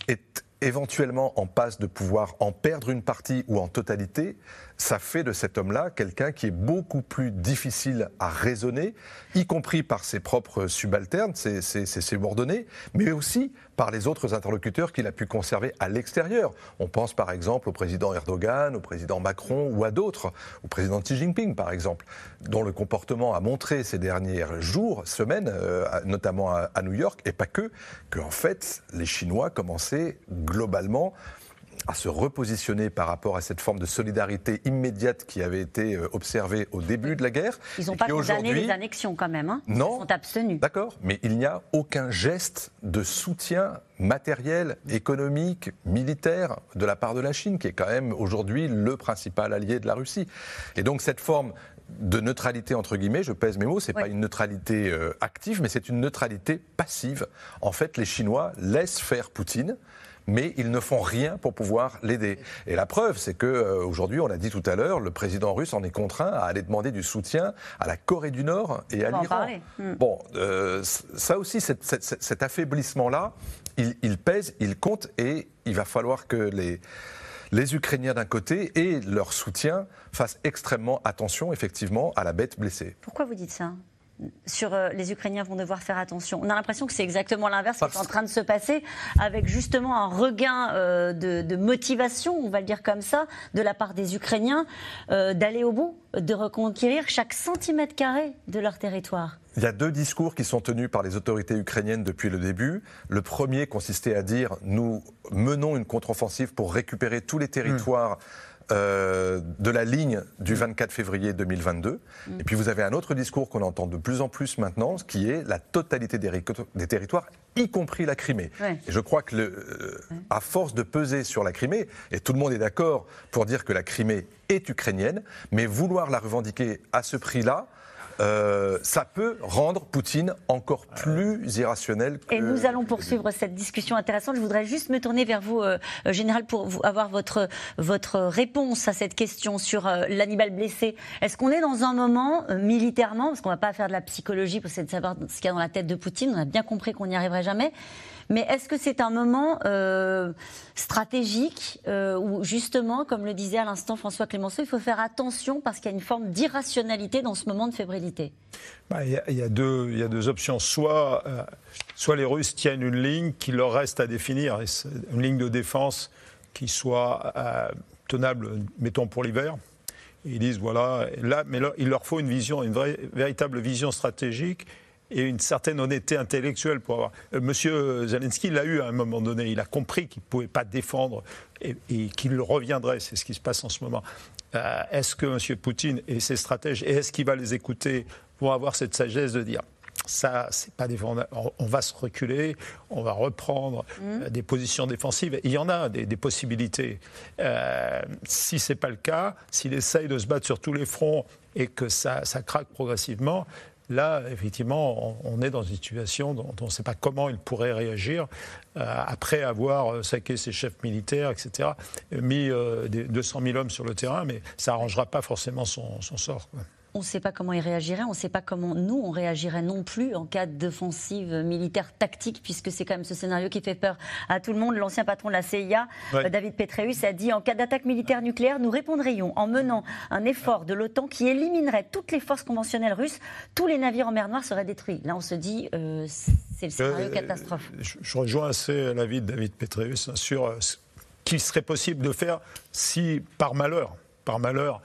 est éventuellement en passe de pouvoir en perdre une partie ou en totalité, ça fait de cet homme-là quelqu'un qui est beaucoup plus difficile à raisonner, y compris par ses propres subalternes, ses, subordonnés, mais aussi par les autres interlocuteurs qu'il a pu conserver à l'extérieur. On pense par exemple au président Erdogan, au président Macron ou à d'autres, au président Xi Jinping par exemple, dont le comportement a montré ces derniers jours, semaines, euh, notamment à, à New York, et pas que, qu'en fait les Chinois commençaient globalement à se repositionner par rapport à cette forme de solidarité immédiate qui avait été euh, observée au début de la guerre. Ils n'ont pas condamné les annexions quand même. Hein non. Ils sont abstenus. D'accord, mais il n'y a aucun geste de soutien matériel, économique, militaire de la part de la Chine, qui est quand même aujourd'hui le principal allié de la Russie. Et donc cette forme de neutralité entre guillemets, je pèse mes mots, c'est n'est pas une neutralité euh, active, mais c'est une neutralité passive. En fait, les Chinois laissent faire Poutine mais ils ne font rien pour pouvoir l'aider. Et la preuve, c'est que euh, aujourd'hui, on l'a dit tout à l'heure, le président russe en est contraint à aller demander du soutien à la Corée du Nord et à l'Iran. Hmm. Bon, euh, ça aussi, cet affaiblissement-là, il, il, pèse, il compte, et il va falloir que les les Ukrainiens d'un côté et leur soutien fassent extrêmement attention, effectivement, à la bête blessée. Pourquoi vous dites ça? Sur euh, les Ukrainiens vont devoir faire attention. On a l'impression que c'est exactement l'inverse qui est en train de se passer, avec justement un regain euh, de, motivation, on va le dire comme ça, de la part des Ukrainiens euh, d'aller au bout, de reconquérir chaque centimètre carré de leur territoire. Il y a deux discours qui sont tenus par les autorités ukrainiennes depuis le début. Le premier consistait à dire nous menons une contre-offensive pour récupérer tous les territoires. Euh, de la ligne du 24 février 2022. Mm. Et puis vous avez un autre discours qu'on entend de plus en plus maintenant, qui est la totalité des, des territoires, y compris la Crimée. Et je crois que, le, euh, à force de peser sur la Crimée, et tout le monde est d'accord pour dire que la Crimée est ukrainienne, mais vouloir la revendiquer à ce prix-là, euh, ça peut rendre Poutine encore plus irrationnel. Et nous allons poursuivre cette discussion intéressante. Je voudrais juste me tourner vers vous, euh, euh, Général, pour vous, avoir votre, votre réponse à cette question sur l'animal blessé. Est-ce qu'on est dans un moment, militairement, parce qu'on ne va pas faire de la psychologie pour essayer de savoir ce qu'il y a dans la tête de Poutine, on a bien compris qu'on n'y arriverait jamais, mais est-ce que c'est un moment euh, stratégique euh, où justement, comme le disait à l'instant François Clémenceau, il faut faire attention parce qu'il y a une forme d'irrationalité dans ce moment de fébrilité? Bah, il, y a, deux, options. Soit, euh, soit les Russes tiennent une ligne qui leur reste à définir, une ligne de défense qui soit tenable, mettons pour l'hiver. Ils disent voilà, là, mais il leur faut une vision, une vraie, véritable vision stratégique et une certaine honnêteté intellectuelle pour avoir. Euh, Monsieur Zelensky l'a eu à un moment donné. Il a compris qu'il ne pouvait pas défendre et, qu'il reviendrait. C'est ce qui se passe en ce moment. Euh, est-ce que M. Poutine et ses stratèges, et est-ce qu'il va les écouter, vont avoir cette sagesse de dire ça, c'est pas défendable. On va se reculer, on va reprendre mmh. euh, des positions défensives. il y en a des, possibilités. Euh, si c'est pas le cas, s'il essaye de se battre sur tous les fronts et que ça, ça craque progressivement, Là, effectivement, on, est dans une situation dont, on ne sait pas comment il pourrait réagir euh, après avoir euh, saqué ses chefs militaires, etc., mis euh, des 200 000 hommes sur le terrain, mais ça n'arrangera pas forcément son, sort on ne sait pas comment il réagirait, on ne sait pas comment nous, on réagirait non plus en cas d'offensive militaire tactique, puisque c'est quand même ce scénario qui fait peur à tout le monde. L'ancien patron de la CIA, euh, David Petraeus, a dit en cas d'attaque militaire nucléaire, nous répondrions en menant un effort de l'OTAN qui éliminerait toutes les forces conventionnelles russes, tous les navires en mer Noire seraient détruits. Là, on se dit, euh, c'est le scénario euh, catastrophe. Je, rejoins assez l'avis de David Petraeus sur ce qu'il serait possible de faire si, par malheur, par malheur,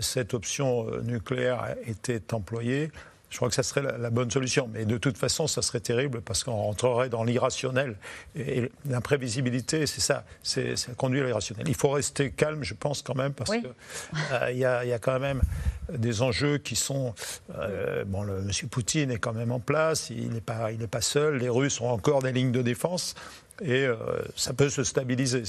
cette option euh, nucléaire était employée, je crois que ça serait la, bonne solution. Mais de toute façon, ça serait terrible parce qu'on rentrerait dans l'irrationnel. Et, l'imprévisibilité, c'est ça, c'est, ça conduit à l'irrationnel. Il faut rester calme, je pense, quand même, parce qu'il euh, y, a quand même des enjeux qui sont. bon, le, M. Poutine est quand même en place, il n'est pas, il pas seul, les Russes ont encore des lignes de défense, et ça peut se stabiliser.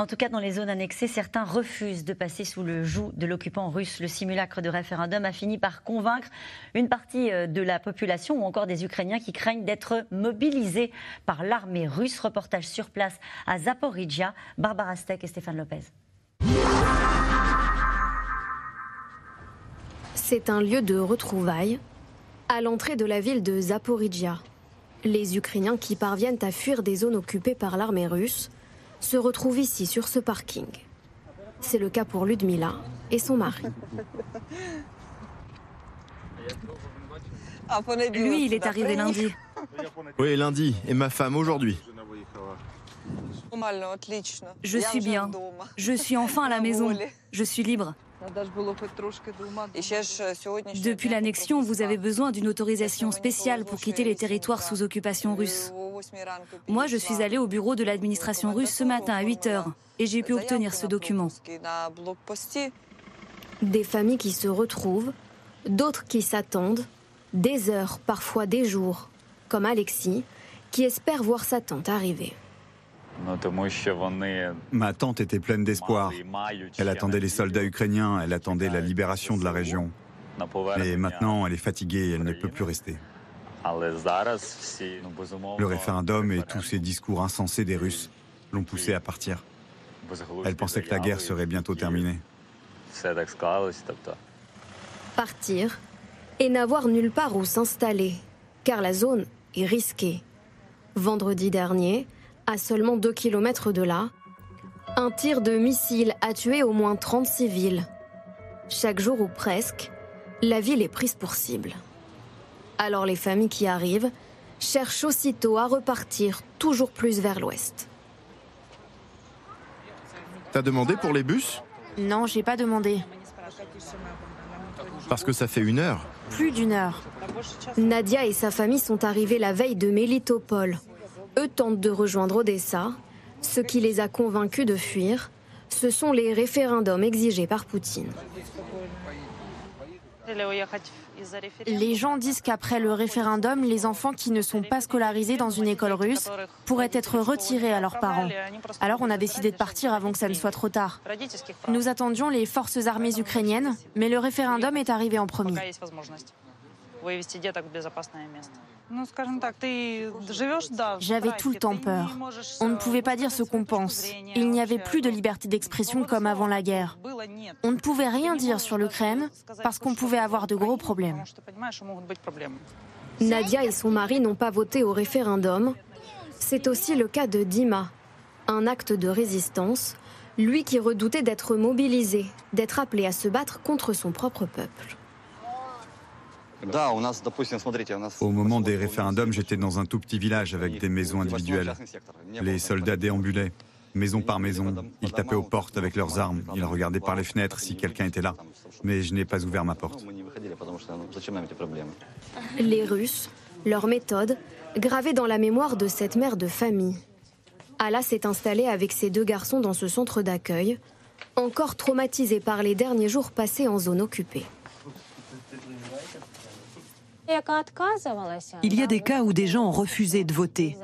En tout cas, dans les zones annexées, certains refusent de passer sous le joug de l'occupant russe. Le simulacre de référendum a fini par convaincre une partie euh, de la population ou encore des Ukrainiens qui craignent d'être mobilisés par l'armée russe. Reportage sur place à Zaporizhia. Barbara Steck et Stéphane Lopez. C'est un lieu de retrouvailles à l'entrée de la ville de Zaporizhia. Les Ukrainiens qui parviennent à fuir des zones occupées par l'armée russe se retrouve ici, sur ce parking. C'est le cas pour Ludmila et son mari. Lui, il est arrivé lundi. Oui, lundi, et ma femme aujourd'hui. Je suis bien. Je suis enfin à la maison. Je suis libre. Depuis l'annexion, vous avez besoin d'une autorisation spéciale pour quitter les territoires sous occupation russe. Moi, je suis allée au bureau de l'administration russe ce matin à 8 heures et j'ai pu obtenir ce document. Des familles qui se retrouvent, d'autres qui s'attendent, des heures, parfois des jours, comme Alexis, qui espère voir sa tante arriver. Ma tante était pleine d'espoir. Elle attendait les soldats ukrainiens, elle attendait la libération de la région. Mais maintenant, elle est fatiguée et elle ne peut plus rester. Le référendum et tous ces discours insensés des Russes l'ont poussée à partir. Elle pensait que la guerre serait bientôt terminée. Partir et n'avoir nulle part où s'installer, car la zone est risquée. Vendredi dernier, à seulement 2 km de là, un tir de missile a tué au moins 30 civils. Chaque jour ou presque, la ville est prise pour cible. Alors les familles qui arrivent cherchent aussitôt à repartir toujours plus vers l'ouest. T'as demandé pour les bus? Non, j'ai pas demandé. Parce que ça fait une heure. Plus d'une heure. Nadia et sa famille sont arrivés la veille de Mélitopol. Eux tentent de rejoindre Odessa. Ce qui les a convaincus de fuir, ce sont les référendums exigés par Poutine. Les gens disent qu'après le référendum, les enfants qui ne sont pas scolarisés dans une école russe pourraient être retirés à leurs parents. Alors on a décidé de partir avant que ça ne soit trop tard. Nous attendions les forces armées ukrainiennes, mais le référendum est arrivé en premier. J'avais tout le temps peur. On ne pouvait pas dire ce qu'on pense. Il n'y avait plus de liberté d'expression comme avant la guerre. On ne pouvait rien dire sur l'Ukraine parce qu'on pouvait avoir de gros problèmes. Nadia et son mari n'ont pas voté au référendum. C'est aussi le cas de Dima, un acte de résistance, lui qui redoutait d'être mobilisé, d'être appelé à se battre contre son propre peuple. Au moment des référendums, j'étais dans un tout petit village avec des maisons individuelles. Les soldats déambulaient, maison par maison. Ils tapaient aux portes avec leurs armes. Ils regardaient par les fenêtres si quelqu'un était là. Mais je n'ai pas ouvert ma porte. Les Russes, leur méthode, gravée dans la mémoire de cette mère de famille. Ala s'est installée avec ses deux garçons dans ce centre d'accueil, encore traumatisé par les derniers jours passés en zone occupée. Il y a des cas où des gens ont refusé de voter.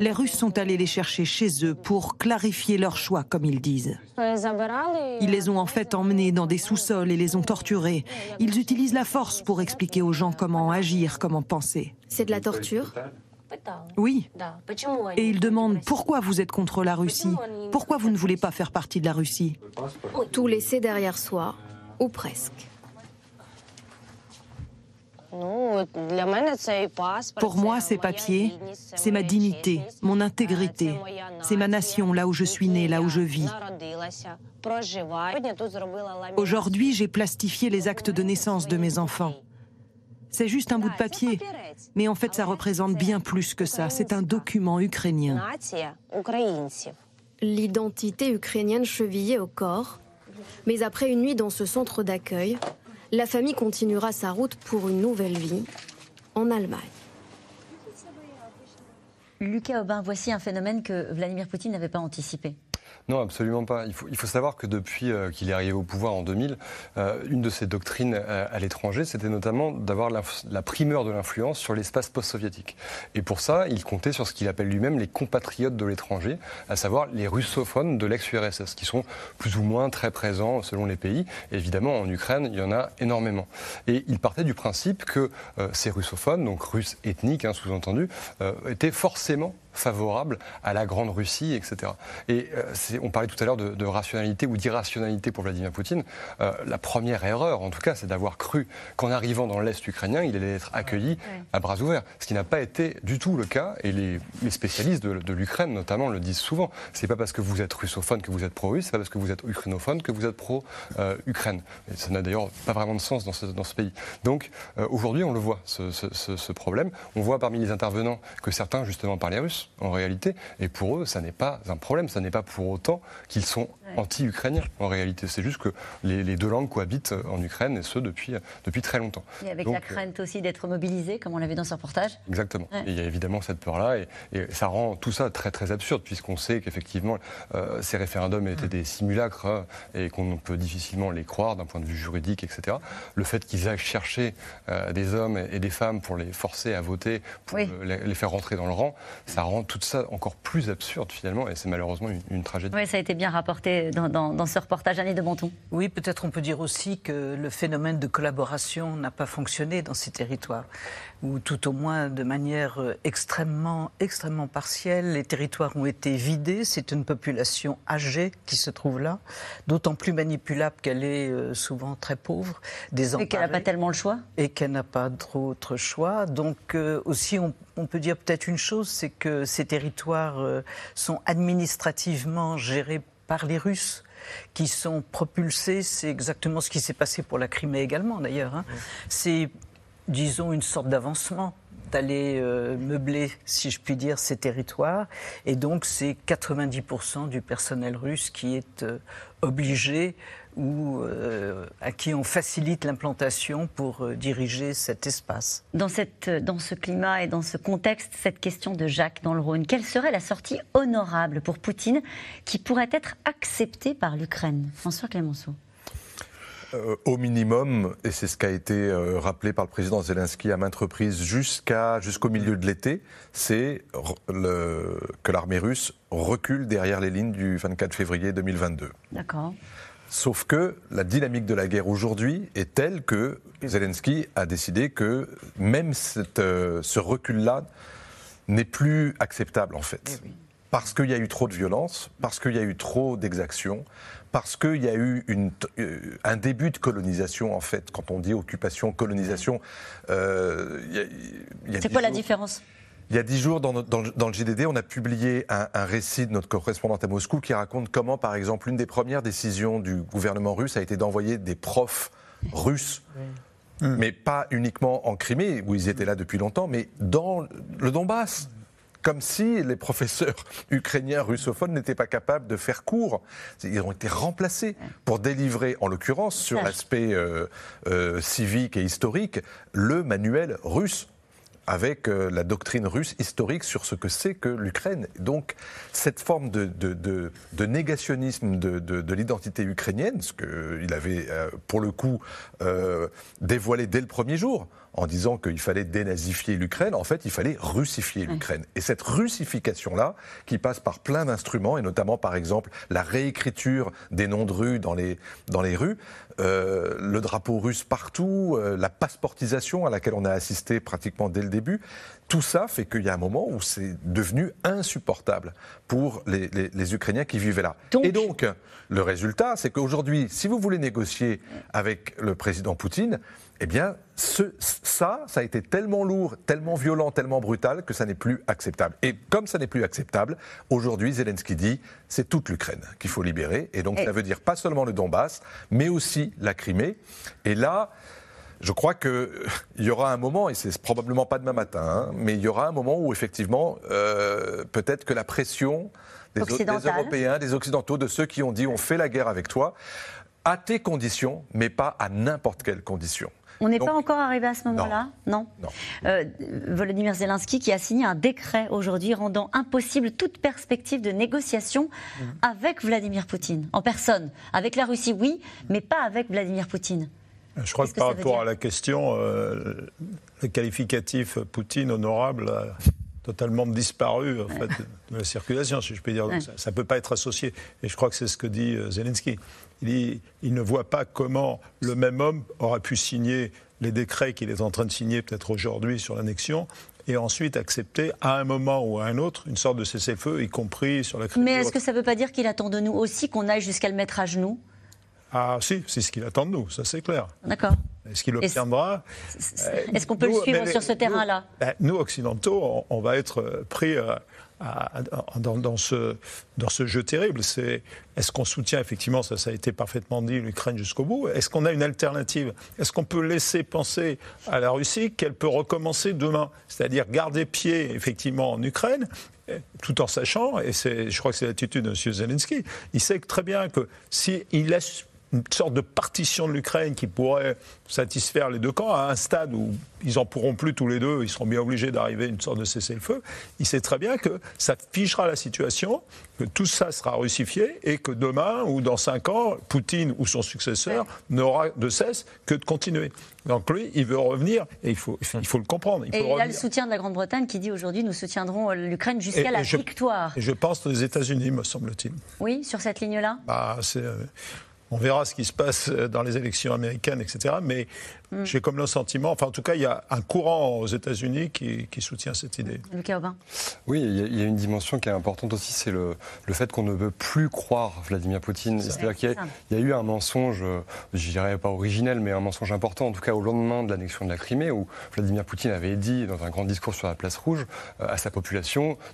Les Russes sont allés les chercher chez eux pour clarifier leur choix, comme ils disent. Ils les ont en fait emmenés dans des sous-sols et les ont torturés. Ils utilisent la force pour expliquer aux gens comment agir, comment penser. C'est de la torture? Oui. Et ils demandent pourquoi vous êtes contre la Russie? Pourquoi vous ne voulez pas faire partie de la Russie? Tout laisser derrière soi, ou presque. Pour moi, ces papiers, c'est ma dignité, mon intégrité. C'est ma nation, là où je suis née, là où je vis. Aujourd'hui, j'ai plastifié les actes de naissance de mes enfants. C'est juste un bout de papier, mais en fait, ça représente bien plus que ça. C'est un document ukrainien. L'identité ukrainienne chevillée au corps. Mais après une nuit dans ce centre d'accueil, la famille continuera sa route pour une nouvelle vie en Allemagne. Lucas Aubin, voici un phénomène que Vladimir Poutine n'avait pas anticipé. Non, absolument pas. Il faut, savoir que depuis euh, qu'il est arrivé au pouvoir en 2000, euh, une de ses doctrines euh, à l'étranger, c'était notamment d'avoir la, primeur de l'influence sur l'espace post-soviétique. Et pour ça, il comptait sur ce qu'il appelle lui-même les compatriotes de l'étranger, à savoir les russophones de l'ex-URSS, qui sont plus ou moins très présents selon les pays. évidemment, en Ukraine, il y en a énormément. Et il partait du principe que ces russophones, donc russes ethniques, hein, sous-entendu, étaient forcément favorable à la Grande Russie, etc. Et euh, on parlait tout à l'heure de, rationalité ou d'irrationalité pour Vladimir Poutine. Euh, la première erreur, en tout cas, c'est d'avoir cru qu'en arrivant dans l'Est ukrainien, il allait être accueilli à bras ouverts. Ce qui n'a pas été du tout le cas. Et les, spécialistes de, l'Ukraine, notamment, le disent souvent. C'est pas parce que vous êtes russophone que vous êtes pro-russe, c'est pas parce que vous êtes ukrainophone que vous êtes pro-Ukraine. ça n'a d'ailleurs pas vraiment de sens dans ce, dans ce pays. Donc euh, aujourd'hui, on le voit, ce, ce problème. On voit parmi les intervenants que certains, justement, parlaient russe en réalité. Et pour eux, ça n'est pas un problème. Ça n'est pas pour autant qu'ils sont anti-ukrainiens, en réalité. C'est juste que les, deux langues cohabitent en Ukraine, et ce, depuis, depuis très longtemps. Et avec la crainte aussi d'être mobilisé, comme on l'a vu dans ce reportage Exactement. il y a évidemment cette peur-là, et, ça rend tout ça très, très absurde, puisqu'on sait qu'effectivement, euh, ces référendums étaient des simulacres, hein, et qu'on peut difficilement les croire d'un point de vue juridique, etc. Le fait qu'ils aillent chercher euh, des hommes et des femmes pour les forcer à voter, pour les faire rentrer dans le rang, ça rend rend tout ça encore plus absurde finalement, et c'est malheureusement une, tragédie. Oui, ça a été bien rapporté dans, ce reportage, Annie de Bonton. Oui, peut-être on peut dire aussi que le phénomène de collaboration n'a pas fonctionné dans ces territoires, ou tout au moins de manière euh, extrêmement, extrêmement partielle. Les territoires ont été vidés, c'est une population âgée qui se trouve là, d'autant plus manipulable qu'elle est euh, souvent très pauvre, Et qu'elle n'a pas tellement le choix Et qu'elle n'a pas d'autre choix. Donc euh, aussi, on, on peut dire peut-être une chose, c'est que ces territoires sont administrativement gérés par les Russes qui sont propulsés. C'est exactement ce qui s'est passé pour la Crimée également, d'ailleurs. Hein. C'est, disons, une sorte d'avancement d'aller euh, meubler, si je puis dire, ces territoires. Et donc, c'est 90% du personnel russe qui est euh, obligé ou euh, à qui on facilite l'implantation pour diriger cet espace. Dans, cette, dans ce climat et dans ce contexte, cette question de Jacques dans le Rhône, quelle serait la sortie honorable pour Poutine qui pourrait être acceptée par l'Ukraine? François Clémenceau euh, au minimum, et c'est ce qui a été rappelé par le président Zelensky à maintes reprises jusqu'à, jusqu'au milieu de l'été, c'est que l'armée russe recule derrière les lignes du 24 février 2022. D'accord. Sauf que la dynamique de la guerre aujourd'hui est telle que Zelensky a décidé que même euh, ce recul-là n'est plus acceptable en fait. Eh parce qu'il y a eu trop de violence, parce qu'il y a eu trop d'exactions, parce qu'il y a eu une, euh, un début de colonisation en fait. Quand on dit occupation, colonisation, euh, c'est quoi la différence? Il y a dix jours, dans, le JDD, on a publié un, récit de notre correspondante à Moscou qui raconte comment, par exemple, une des premières décisions du gouvernement russe a été d'envoyer des profs russes. Mais pas uniquement en Crimée, où ils étaient là depuis longtemps, mais dans le Donbass comme si les professeurs [LAUGHS] ukrainiens russophones n'étaient pas capables de faire cours. Ils ont été remplacés pour délivrer, en l'occurrence, sur l'aspect euh, euh, civique et historique, le manuel russe avec euh, la doctrine russe historique sur ce que c'est que l'Ukraine. Donc cette forme de, de, négationnisme de, l'identité ukrainienne, ce qu'il avait pour le coup dévoilé dès le premier jour, en disant qu'il fallait dénazifier l'Ukraine, en fait, il fallait russifier l'Ukraine. Et cette russification-là, qui passe par plein d'instruments, et notamment, par exemple, la réécriture des noms de rues dans les, dans les rues, euh, le drapeau russe partout, euh, la passeportisation à laquelle on a assisté pratiquement dès le début, tout ça fait qu'il y a un moment où c'est devenu insupportable pour les, les, Ukrainiens qui vivaient là. Et donc, le résultat, c'est qu'aujourd'hui, si vous voulez négocier avec le président Poutine, eh bien, ce, ça, ça a été tellement lourd, tellement violent, tellement brutal que ça n'est plus acceptable. Et comme ça n'est plus acceptable, aujourd'hui, Zelensky dit c'est toute l'Ukraine qu'il faut libérer. Et donc, ça veut dire pas seulement le Donbass, mais aussi la Crimée. Et là, je crois qu'il y aura un moment, et c'est probablement pas demain matin, hein, mais il y aura un moment où effectivement, euh, peut-être que la pression des, des, Européens, des Occidentaux, de ceux qui ont dit on fait la guerre avec toi, à tes conditions, mais pas à n'importe quelle condition. On n'est pas encore arrivé à ce moment-là Non. Euh, Volodymyr Zelensky qui a signé un décret aujourd'hui rendant impossible toute perspective de négociation mhm. avec Vladimir Poutine, en personne. Avec la Russie, oui, mais pas avec Vladimir Poutine. Je crois que, par rapport à la question, euh, le qualificatif Poutine honorable a totalement disparu en fait, de la circulation, si je peux dire. Ça ne peut pas être associé. Et je crois que c'est ce que dit euh, Zelensky. Il, il, ne voit pas comment le même homme aurait pu signer les décrets qu'il est en train de signer peut-être aujourd'hui sur l'annexion et ensuite accepter à un moment ou à un autre une sorte de cessez-feu, y compris sur la crise. Mais est-ce que ça ne veut pas dire qu'il attend de nous aussi qu'on aille jusqu'à le mettre à genoux? Ah si, c'est ce qu'il attend de nous, ça c'est clair. D'accord. Est-ce qu'il l'obtiendra Est-ce qu'on peut le suivre sur ce terrain-là? ben, Nous, occidentaux, on, va être pris euh, dans, ce, dans ce jeu terrible. C'est est-ce qu'on soutient effectivement, ça, ça a été parfaitement dit, l'Ukraine jusqu'au bout Est-ce qu'on a une alternative? Est-ce qu'on peut laisser penser à la Russie qu'elle peut recommencer demain? C'est-à-dire garder pied effectivement en Ukraine tout en sachant, et je crois que c'est l'attitude de M. Zelensky, il sait très bien que s'il laisse une sorte de partition de l'Ukraine qui pourrait satisfaire les deux camps à un stade où ils n'en pourront plus tous les deux, ils seront bien obligés d'arriver à une sorte de cessez-le-feu, il sait très bien que ça figera la situation, que tout ça sera russifié et que demain ou dans cinq ans, Poutine ou son successeur n'aura de cesse que de continuer. Donc lui, il veut revenir et il faut, il faut le comprendre. Il et il a le soutien de la Grande-Bretagne qui dit aujourd'hui nous soutiendrons l'Ukraine jusqu'à la victoire. Et je pense aux États-Unis, me semble-t-il. Oui, sur cette ligne-là? Bah, euh, On verra ce qui se passe dans les élections américaines, etc. Mais Mm. J'ai comme le sentiment, enfin en tout cas, il y a un courant aux États-Unis qui, soutient cette idée. Lucas Aubin. Oui, il y, a une dimension qui est importante aussi, c'est le, le, fait qu'on ne veut plus croire Vladimir Poutine. C'est-à-dire qu'il y, a eu un mensonge, je dirais pas originel, mais un mensonge important, en tout cas au lendemain de l'annexion de la Crimée, où Vladimir Poutine avait dit dans un grand discours sur la place rouge euh, à sa population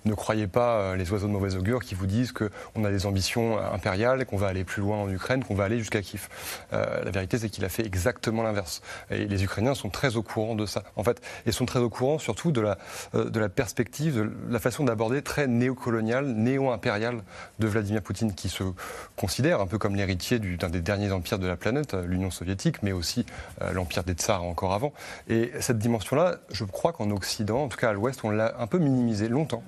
ne croyez pas euh, les oiseaux de mauvais augure qui vous disent qu'on a des ambitions impériales, qu'on va aller plus loin en Ukraine, qu'on va aller jusqu'à Kiev. Euh, la vérité, c'est qu'il a fait exactement l'inverse. Et les Ukrainiens sont très au courant de ça, en fait. Et sont très au courant surtout de la, euh, de la perspective, de la façon d'aborder très néocoloniale, néo-impériale de Vladimir Poutine, qui se considère un peu comme l'héritier d'un des derniers empires de la planète, euh, l'Union soviétique, mais aussi euh, l'empire des tsars encore avant. Et cette dimension-là, je crois qu'en Occident, en tout cas à l'Ouest, on l'a un peu minimisée longtemps.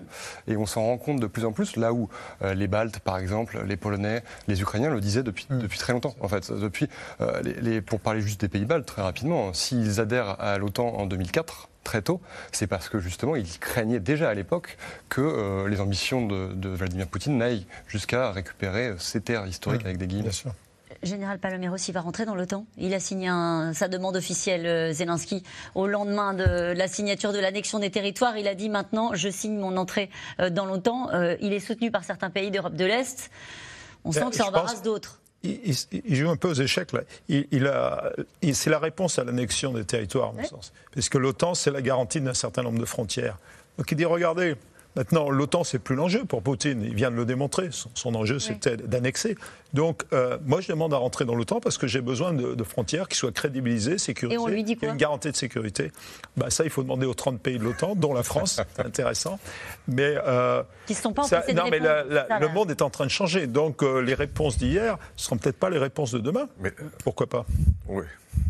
Et on s'en rend compte de plus en plus, là où les Baltes, par exemple, les Polonais, les Ukrainiens le disaient depuis, mm. depuis très longtemps, en fait. Depuis, les, pour parler juste des pays baltes, très rapidement, s'ils adhèrent à l'OTAN en 2004, très tôt, c'est parce que justement, ils craignaient déjà à l'époque que euh, les ambitions de, Vladimir Poutine n'aillent jusqu'à récupérer ces terres historiques avec des guillemets. Général Palomero, il va rentrer dans l'OTAN. Il a signé sa demande officielle, euh, Zelensky, au lendemain de la signature de l'annexion des territoires. Il a dit maintenant, je signe mon entrée euh, dans l'OTAN. il est soutenu par certains pays d'Europe de l'Est. On sent que ça embarrasse d'autres il, joue un peu aux échecs là. Il, a, c'est la réponse à l'annexion des territoires, à mon sens. Parce que l'OTAN, c'est la garantie d'un certain nombre de frontières. Donc il dit regardez, Maintenant, l'OTAN, c'est plus l'enjeu pour Poutine. Il vient de le démontrer. Son, enjeu, c'était d'annexer. Donc, euh, moi, je demande à rentrer dans l'OTAN parce que j'ai besoin de, frontières qui soient crédibilisées, sécurisées. Et on lui dit quoi Une garantie de sécurité. Bah, ça, il faut demander aux 30 pays de l'OTAN, dont la France. [LAUGHS] c'est intéressant. Mais. Euh, qui ne sont pas ça, Non, mais le monde est en train de changer. Donc, euh, les réponses d'hier ne seront peut-être pas les réponses de demain. Mais pourquoi pas? Oui.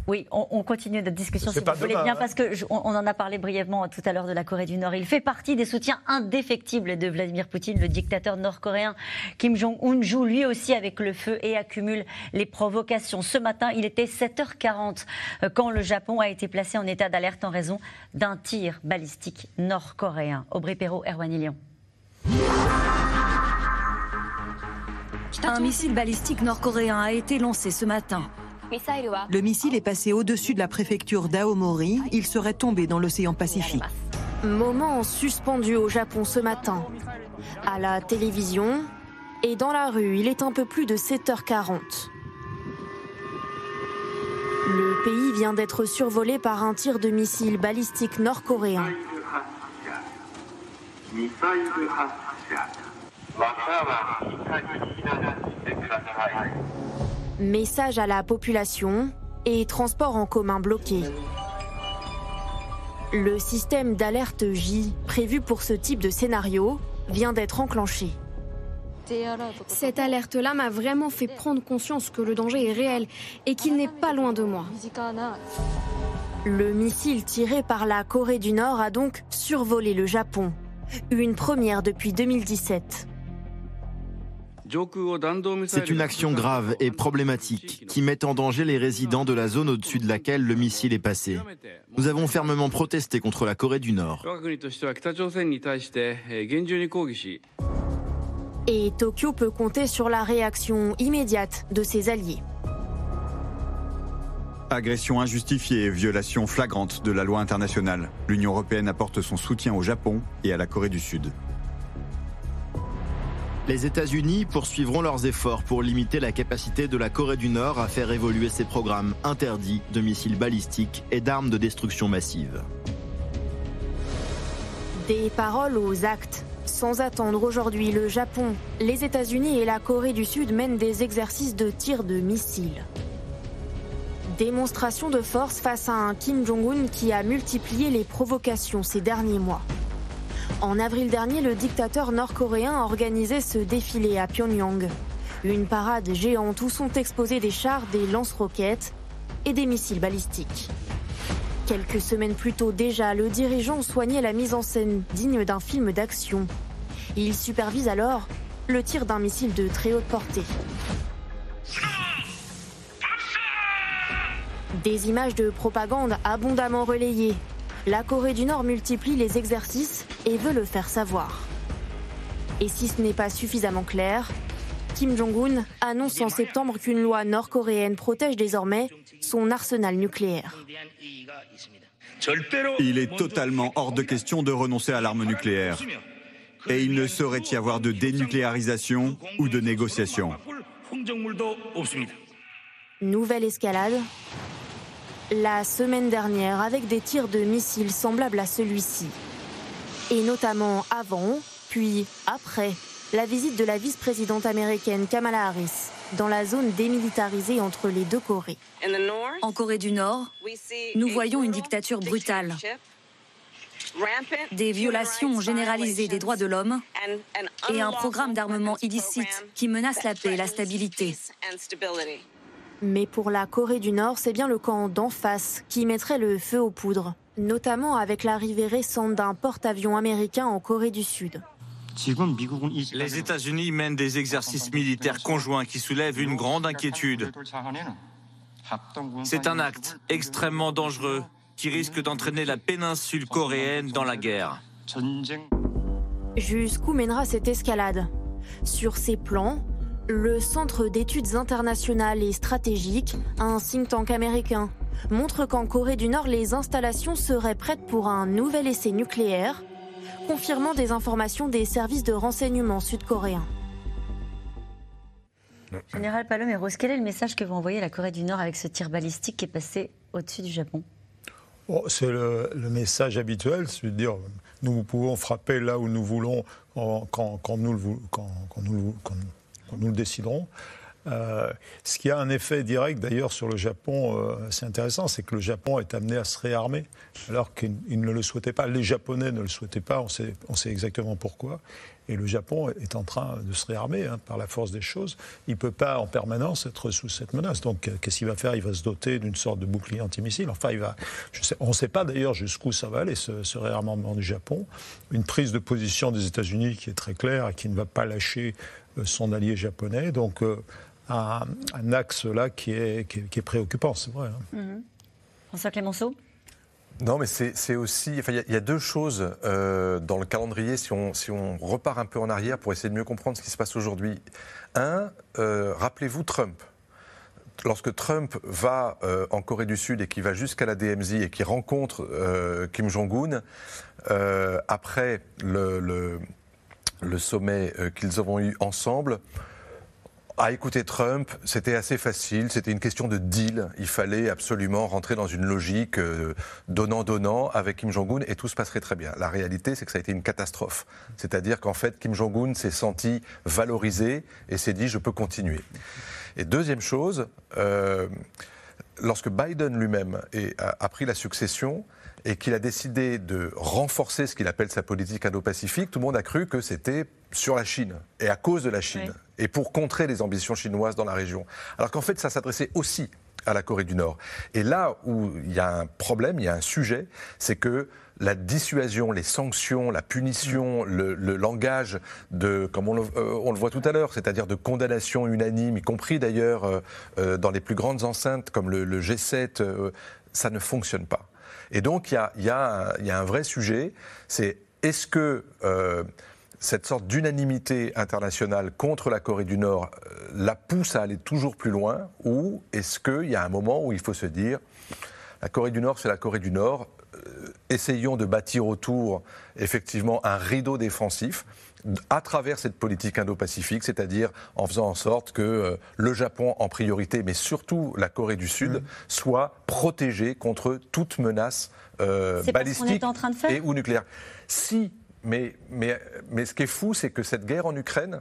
Oui, on, continue notre discussion si vous voulez bien, hein. parce qu'on on en a parlé brièvement tout à l'heure de la Corée du Nord. Il fait partie des soutiens indéfectibles de Vladimir Poutine, le dictateur nord-coréen. Kim Jong-un joue lui aussi avec le feu et accumule les provocations. Ce matin, il était 7h40 euh, quand le Japon a été placé en état d'alerte en raison d'un tir balistique nord-coréen. Aubry Perrault, Erwan Lyon. Un missile balistique nord-coréen a été lancé ce matin. Le missile est passé au-dessus de la préfecture d'Aomori. Il serait tombé dans l'océan Pacifique. Moment suspendu au Japon ce matin. À la télévision et dans la rue, il est un peu plus de 7h40. Le pays vient d'être survolé par un tir de missile balistique nord-coréen. Message à la population et transport en commun bloqué. Le système d'alerte J prévu pour ce type de scénario vient d'être enclenché. Cette alerte-là m'a vraiment fait prendre conscience que le danger est réel et qu'il n'est pas loin de moi. Le missile tiré par la Corée du Nord a donc survolé le Japon. Une première depuis 2017. C'est une action grave et problématique qui met en danger les résidents de la zone au-dessus de laquelle le missile est passé. Nous avons fermement protesté contre la Corée du Nord. Et Tokyo peut compter sur la réaction immédiate de ses alliés. Agression injustifiée et violation flagrante de la loi internationale. L'Union européenne apporte son soutien au Japon et à la Corée du Sud. Les États-Unis poursuivront leurs efforts pour limiter la capacité de la Corée du Nord à faire évoluer ses programmes interdits de missiles balistiques et d'armes de destruction massive. Des paroles aux actes. Sans attendre aujourd'hui, le Japon, les États-Unis et la Corée du Sud mènent des exercices de tir de missiles. Démonstration de force face à un Kim Jong-un qui a multiplié les provocations ces derniers mois. En avril dernier, le dictateur nord-coréen a organisé ce défilé à Pyongyang. Une parade géante où sont exposés des chars, des lance-roquettes et des missiles balistiques. Quelques semaines plus tôt déjà, le dirigeant soignait la mise en scène digne d'un film d'action. Il supervise alors le tir d'un missile de très haute portée. Des images de propagande abondamment relayées. La Corée du Nord multiplie les exercices et veut le faire savoir. Et si ce n'est pas suffisamment clair, Kim Jong-un annonce en septembre qu'une loi nord-coréenne protège désormais son arsenal nucléaire. Il est totalement hors de question de renoncer à l'arme nucléaire. Et il ne saurait y avoir de dénucléarisation ou de négociation. Nouvelle escalade. La semaine dernière avec des tirs de missiles semblables à celui-ci. Et notamment avant, puis après, la visite de la vice-présidente américaine Kamala Harris dans la zone démilitarisée entre les deux Corées. En Corée du Nord, nous voyons une dictature brutale, des violations généralisées des droits de l'homme et un programme d'armement illicite qui menace la paix et la stabilité. Mais pour la Corée du Nord, c'est bien le camp d'en face qui mettrait le feu aux poudres, notamment avec l'arrivée récente d'un porte-avions américain en Corée du Sud. Les États-Unis mènent des exercices militaires conjoints qui soulèvent une grande inquiétude. C'est un acte extrêmement dangereux qui risque d'entraîner la péninsule coréenne dans la guerre. Jusqu'où mènera cette escalade? Sur ces plans, le Centre d'études internationales et stratégiques, un think tank américain, montre qu'en Corée du Nord, les installations seraient prêtes pour un nouvel essai nucléaire confirmant des informations des services de renseignement sud-coréens. Général Palomero, quel est le message que vous envoyez à la Corée du Nord avec ce tir balistique qui est passé au-dessus du Japon? C'est le, message habituel, c'est de dire nous pouvons frapper là où nous voulons quand, nous, quand, nous, quand nous le déciderons. Euh, ce qui a un effet direct d'ailleurs sur le Japon euh, assez intéressant, c'est que le Japon est amené à se réarmer alors qu'il ne le souhaitait pas. Les Japonais ne le souhaitaient pas, on sait, exactement pourquoi. Et le Japon est en train de se réarmer hein, par la force des choses. Il ne peut pas en permanence être sous cette menace. Donc qu'est-ce qu'il va faire? Il va se doter d'une sorte de bouclier antimissile. Enfin, il va, on ne sait pas d'ailleurs jusqu'où ça va aller, ce, réarmement du Japon. Une prise de position des États-Unis qui est très claire et qui ne va pas lâcher euh, son allié japonais. Donc un, axe là qui est, qui est, préoccupant, c'est vrai. Hein. Mhm. François Clémenceau non, mais c'est aussi. il y, a deux choses euh, dans le calendrier, si on, si on repart un peu en arrière pour essayer de mieux comprendre ce qui se passe aujourd'hui. Un, euh, rappelez-vous Trump. Lorsque Trump va euh, en Corée du Sud et qui va jusqu'à la DMZ et qui rencontre Kim Jong-un, après le, le, le sommet qu'ils auront eu ensemble, à écouter Trump, c'était assez facile, c'était une question de deal. Il fallait absolument rentrer dans une logique euh, donnant-donnant avec Kim Jong-un et tout se passerait très bien. La réalité, c'est que ça a été une catastrophe. C'est-à-dire qu'en fait, Kim Jong-un s'est senti valorisé et s'est dit je peux continuer. Et deuxième chose, euh, lorsque Biden lui-même a, pris la succession, et qu'il a décidé de renforcer ce qu'il appelle sa politique indo-pacifique, tout le monde a cru que c'était sur la Chine et à cause de la Chine et pour contrer les ambitions chinoises dans la région. Alors qu'en fait, ça s'adressait aussi à la Corée du Nord. Et là où il y a un problème, il y a un sujet, c'est que la dissuasion, les sanctions, la punition, mm. le, langage de, comme euh, on le, voit tout à l'heure, c'est-à-dire de condamnation unanime, y compris d'ailleurs euh, euh, dans les plus grandes enceintes comme le, G7, ça ne fonctionne pas. Et donc, il y a, un vrai sujet, c'est est-ce que euh, cette sorte d'unanimité internationale contre la Corée du Nord euh, la pousse à aller toujours plus loin ou est-ce qu'il y a un moment où il faut se dire la Corée du Nord, c'est la Corée du Nord, euh, essayons de bâtir autour effectivement un rideau défensif à travers cette politique indo-pacifique, c'est-à-dire en faisant en sorte que euh, le Japon en priorité, mais surtout la Corée du Sud, mm. soit protégé contre toute menace euh, balistique et ou nucléaire. Si, mais, mais, mais ce qui est fou, c'est que cette guerre en Ukraine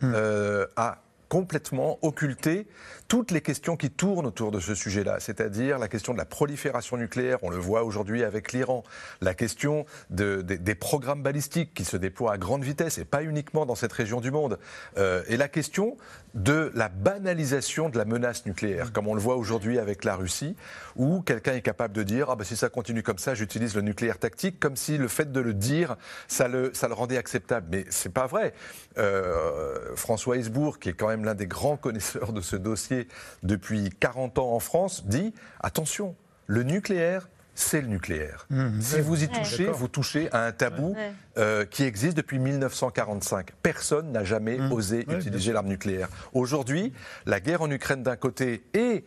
mm. euh, a complètement occulté toutes les questions qui tournent autour de ce sujet-là, c'est-à-dire la question de la prolifération nucléaire, on le voit aujourd'hui avec l'Iran, la question des programmes balistiques qui se déploient à grande vitesse et pas uniquement dans cette région du monde, euh, et la question de la banalisation de la menace nucléaire, comme on le voit aujourd'hui avec la Russie, où quelqu'un est capable de dire ah ben si ça continue comme ça, j'utilise le nucléaire tactique, comme si le fait de le dire, ça le, rendait acceptable. Mais c'est pas vrai. Euh, François Hesbourg, qui est quand même l'un des grands connaisseurs de ce dossier depuis 40 ans en France, dit attention, le nucléaire, c'est le nucléaire. Mmh. si vous y touchez, vous touchez à un tabou euh, qui existe depuis 1945. Personne n'a jamais mmh. osé utiliser l'arme nucléaire. Aujourd'hui, la guerre en Ukraine d'un côté et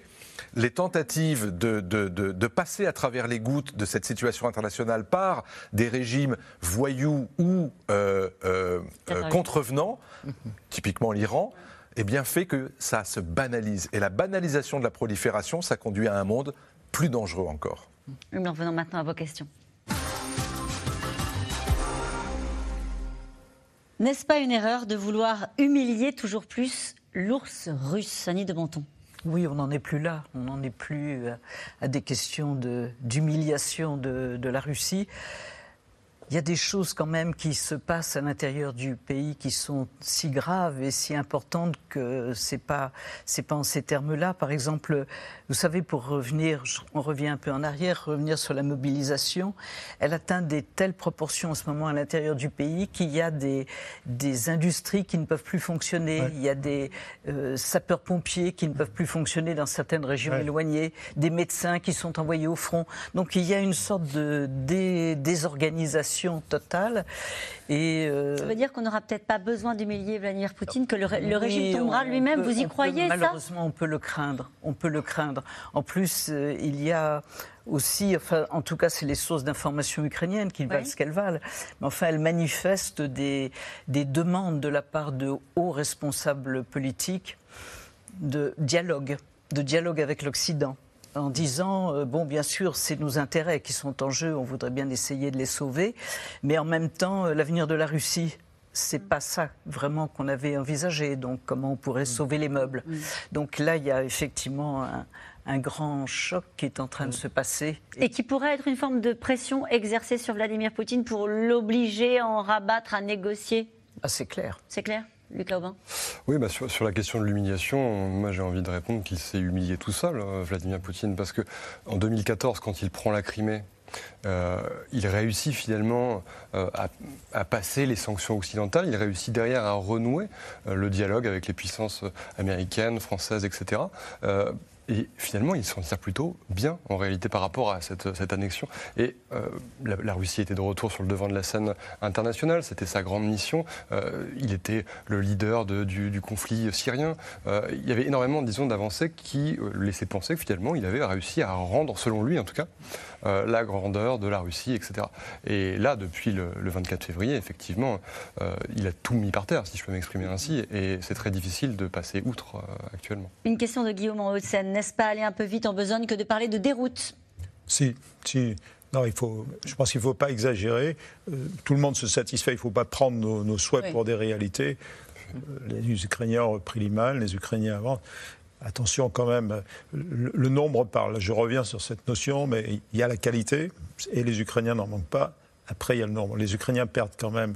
les tentatives de, de, passer à travers les gouttes de cette situation internationale par des régimes voyous ou euh, euh, contrevenants, mmh. typiquement l'Iran, eh bien fait que ça se banalise. Et la banalisation de la prolifération, ça conduit à un monde plus dangereux encore. Nous revenons maintenant à vos questions. N'est-ce pas une erreur de vouloir humilier toujours plus l'ours russe, Annie de Menton? Oui, on n'en est plus là. On n'en est plus à des questions d'humiliation de, de, la Russie il y a des choses quand même qui se passent à l'intérieur du pays qui sont si graves et si importantes que c'est pas c'est pas en ces termes-là. Par exemple, vous savez, pour revenir, on revient un peu en arrière, revenir sur la mobilisation, elle atteint des telles proportions en ce moment à l'intérieur du pays qu'il y a des des industries qui ne peuvent plus fonctionner. Il y a des euh, sapeurs-pompiers qui ne peuvent plus fonctionner dans certaines régions éloignées, des médecins qui sont envoyés au front. Donc il y a une sorte de désorganisation totale. Et euh, Ça veut dire qu'on n'aura peut-être pas besoin d'humilier Vladimir Poutine, que le, régime tombera lui-même. Vous y croyez Malheureusement, on peut le craindre. On peut le craindre. En plus, euh, il y a aussi, enfin, en tout cas, c'est les sources d'information ukrainiennes qui valent ce qu'elles valent. Mais enfin, elles manifestent des, des demandes de la part de hauts responsables politiques de dialogue, de dialogue avec l'Occident en disant euh, bon, bien sûr, c'est nos intérêts qui sont en jeu, on voudrait bien essayer de les sauver, mais en même temps, euh, l'avenir de la Russie. C'est pas ça vraiment qu'on avait envisagé. Donc, comment on pourrait mm. sauver les meubles mm. Donc là, il y a effectivement un, grand choc qui est en train de mm. se passer. Et qui pourrait être une forme de pression exercée sur Vladimir Poutine pour l'obliger à en rabattre, à négocier? Ah, C'est clair. C'est clair? Oui, bah sur, la question de l'humiliation, moi j'ai envie de répondre qu'il s'est humilié tout seul, euh, Vladimir Poutine, parce que en 2014, quand il prend la Crimée, euh, il réussit finalement euh, à, passer les sanctions occidentales, il réussit derrière à renouer le dialogue avec les puissances américaines, françaises, etc. Et finalement, il s'en tire plutôt bien, en réalité, par rapport à cette, annexion. Et euh, la, Russie était de retour sur le devant de la scène internationale, c'était sa grande mission. Euh, il était le leader du, conflit syrien. Euh, il y avait énormément, disons, d'avancées qui laissaient penser que finalement, il avait réussi à rendre, selon lui en tout cas, la grandeur de la Russie, etc. Et là, depuis le, 24 février, effectivement, il a tout mis par terre, si je peux m'exprimer ainsi, et c'est très difficile de passer outre actuellement. Une question de Guillaume en Haute-Seine n'est-ce pas aller un peu vite en besogne que de parler de déroute? Si, si. Non, il faut, je pense qu'il ne faut pas exagérer. Euh, tout le monde se satisfait, il ne faut pas prendre nos, souhaits pour des réalités. Euh, les Ukrainiens ont repris l'image, les Ukrainiens avancent. Attention quand même, le, nombre parle. Je reviens sur cette notion, mais il y a la qualité, et les Ukrainiens n'en manquent pas. Après, il y a le nombre. Les Ukrainiens perdent quand même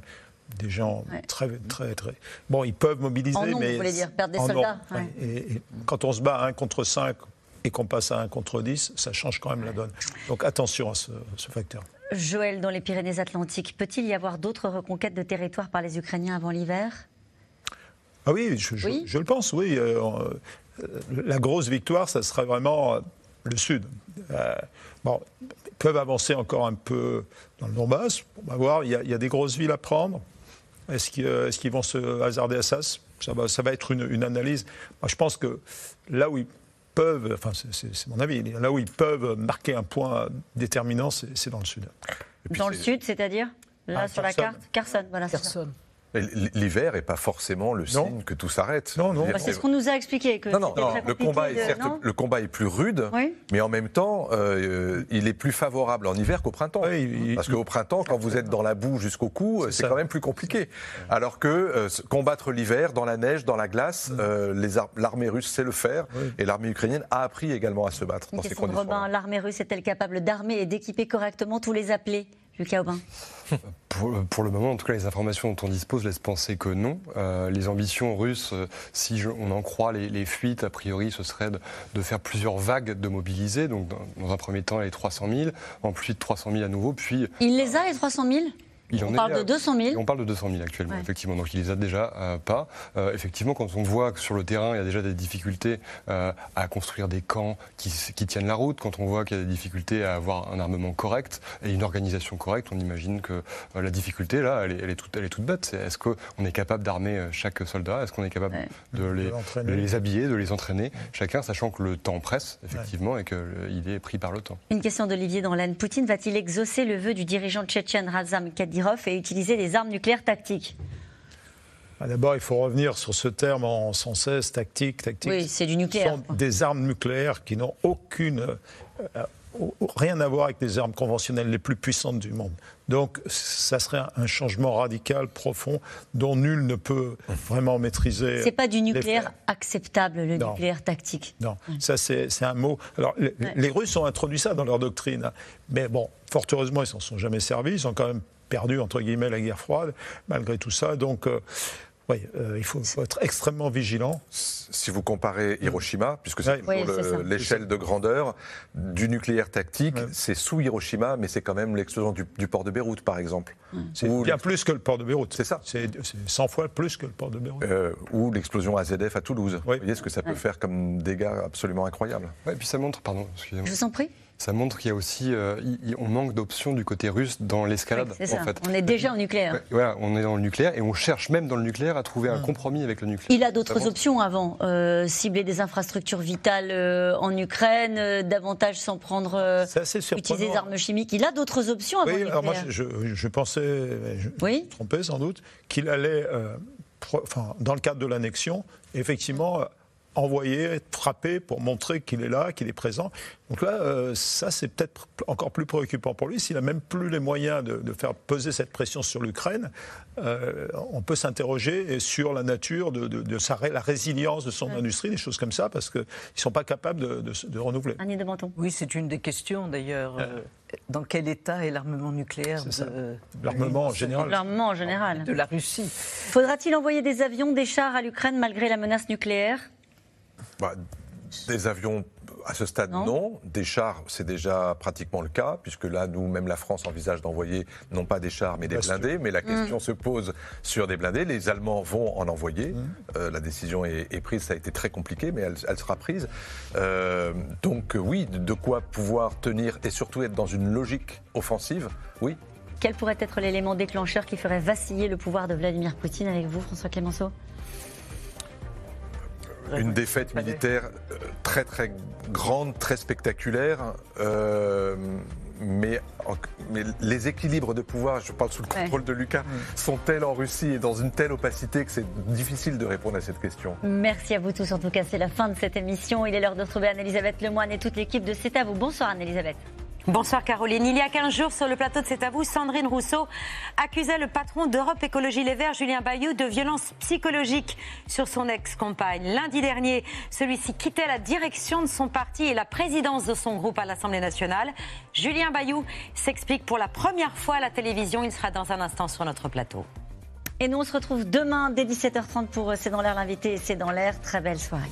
des gens très, très, très. Bon, ils peuvent mobiliser, en mais. Vous voulez dire perdre des soldats et, quand on se bat un contre 5 et qu'on passe à un contre 10, ça change quand même la donne. Donc attention à ce, facteur. Joël, dans les Pyrénées-Atlantiques, peut-il y avoir d'autres reconquêtes de territoire par les Ukrainiens avant l'hiver? Ah oui je, je, le pense, oui. Euh, euh, la grosse victoire, ça serait vraiment euh, le Sud. bon, ils peuvent avancer encore un peu dans le Donbass. On va voir, il y, y, a des grosses villes à prendre. Est-ce qu'ils vont se hasarder à ça? Ça va, ça va être une, analyse. Moi, je pense que là où ils peuvent, enfin c'est mon avis, là où ils peuvent marquer un point déterminant, c'est dans le sud. Dans le sud, c'est-à-dire? Là, ah, sur la carte? Carson, voilà. Carson. L'hiver n'est pas forcément le signe que tout s'arrête. Non, non. Bah, c'est ce qu'on nous a expliqué. Que non, non, le, combat est, certes, le combat est plus rude, mais en même temps, euh, il est plus favorable en hiver qu'au printemps. Parce qu'au printemps, quand vous êtes dans la boue jusqu'au cou, c'est quand même plus compliqué. Alors que euh, combattre l'hiver dans la neige, dans la glace, mm. euh, l'armée russe sait le faire, et l'armée ukrainienne a appris également à se battre dans ces conditions. L'armée russe est-elle capable d'armer et d'équiper correctement tous les appelés? Lucas Aubin [LAUGHS] pour, le moment, en tout cas, les informations dont on dispose laissent penser que non. Euh, les ambitions russes, euh, si on en croit les, fuites, a priori, ce serait de, faire plusieurs vagues de mobilisés. Donc, dans, un premier temps, les 300 000, ensuite 300 000 à nouveau, puis... Il les a, les 300 000 on parle de 200 000 On parle de 200 000 actuellement, effectivement. Donc il les a déjà euh, pas. Euh, effectivement, quand on voit que sur le terrain, il y a déjà des difficultés euh, à construire des camps qui, tiennent la route, quand on voit qu'il y a des difficultés à avoir un armement correct et une organisation correcte, on imagine que la difficulté, là, elle est, toute, elle est toute bête. Est-ce qu'on est capable d'armer chaque soldat? Est-ce qu'on est capable de, les, les, habiller, de les entraîner Chacun, sachant que le temps presse, effectivement, et qu'il est pris par le temps. Une question d'Olivier Danlaine. Poutine va-t-il exaucer le vœu du dirigeant tchétchène Razam Kadyrov? Et utiliser des armes nucléaires tactiques ah, D'abord, il faut revenir sur ce terme en sans cesse, tactique, tactique. Oui, c'est du nucléaire. Ce sont des armes nucléaires qui n'ont aucune, euh, rien à voir avec les armes conventionnelles les plus puissantes du monde. Donc, ça serait un changement radical, profond, dont nul ne peut vraiment maîtriser. C'est pas du nucléaire acceptable, le nucléaire tactique. Non, ça c'est un mot. Alors, les, les Russes ont introduit ça dans leur doctrine, mais bon, fort heureusement, ils s'en sont jamais servis. Ils ont quand même perdu, entre guillemets, la guerre froide, malgré tout ça. Donc, euh, oui, euh, il faut, être extrêmement vigilant. Si vous comparez Hiroshima, puisque c'est l'échelle de grandeur du nucléaire tactique, c'est sous Hiroshima, mais c'est quand même l'explosion du, port de Beyrouth, par exemple. C'est bien plus que le port de Beyrouth. C'est ça. C'est 100 fois plus que le port de Beyrouth. Euh, ou l'explosion AZF à Toulouse. Vous voyez ce que ça peut faire comme dégâts absolument incroyables. Oui, et puis ça montre, pardon, excusez-moi. Je vous en prie ça montre qu'il y a aussi, euh, on manque d'options du côté russe dans l'escalade. en fait. On est déjà en nucléaire. Voilà, on est dans le nucléaire et on cherche même dans le nucléaire à trouver un compromis avec le nucléaire. Il a d'autres options avant, euh, cibler des infrastructures vitales euh, en Ukraine, davantage s'en prendre, utiliser des armes chimiques. Il a d'autres options avant oui, le nucléaire. Alors moi, je, pensais, je oui trompais sans doute, qu'il allait, enfin, dans le cadre de l'annexion, effectivement envoyer, frapper pour montrer qu'il est là, qu'il est présent. Donc là, euh, ça, c'est peut-être encore plus préoccupant pour lui. S'il n'a même plus les moyens de, faire peser cette pression sur l'Ukraine, euh, on peut s'interroger sur la nature de, de, sa, la résilience de son industrie, des choses comme ça, parce qu'ils ne sont pas capables de, renouveler. Annie de Menton. Oui, c'est une des questions d'ailleurs. Euh, dans quel état est l'armement nucléaire de... L'armement en général. L'armement en général. De la Russie. Faudra-t-il envoyer des avions, des chars à l'Ukraine malgré la menace nucléaire? Bah, des avions à ce stade, non. Des chars, c'est déjà pratiquement le cas, puisque là, nous, même la France envisage d'envoyer non pas des chars, mais des blindés. Mais la mm. question se pose sur des blindés. Les Allemands vont en envoyer. Mm. Euh, la décision est, prise. Ça a été très compliqué, mais elle, sera prise. Euh, donc, oui, de quoi pouvoir tenir et surtout être dans une logique offensive, oui. Quel pourrait être l'élément déclencheur qui ferait vaciller le pouvoir de Vladimir Poutine avec vous, François Clémenceau une défaite militaire euh, très très grande, très spectaculaire. Euh, mais, mais, les équilibres de pouvoir, je parle sous le contrôle de Lucas, sont tels en Russie et dans une telle opacité que c'est difficile de répondre à cette question? Merci à vous tous. En tout cas, c'est la fin de cette émission. Il est l'heure de retrouver Anne-Elisabeth Lemoine et toute l'équipe de C'est à vous. Bonsoir Anne-Elisabeth. Bonsoir Caroline. Il y a 15 jours, sur le plateau de C'est à vous, Sandrine Rousseau accusait le patron d'Europe Écologie Les Verts, Julien Bayou, de violence psychologique sur son ex-compagne. Lundi dernier, celui-ci quittait la direction de son parti et la présidence de son groupe à l'Assemblée nationale. Julien Bayou s'explique pour la première fois à la télévision. Il sera dans un instant sur notre plateau. Et nous, on se retrouve demain dès 17h30 pour C'est dans l'air l'invité et C'est dans l'air. Très belle soirée.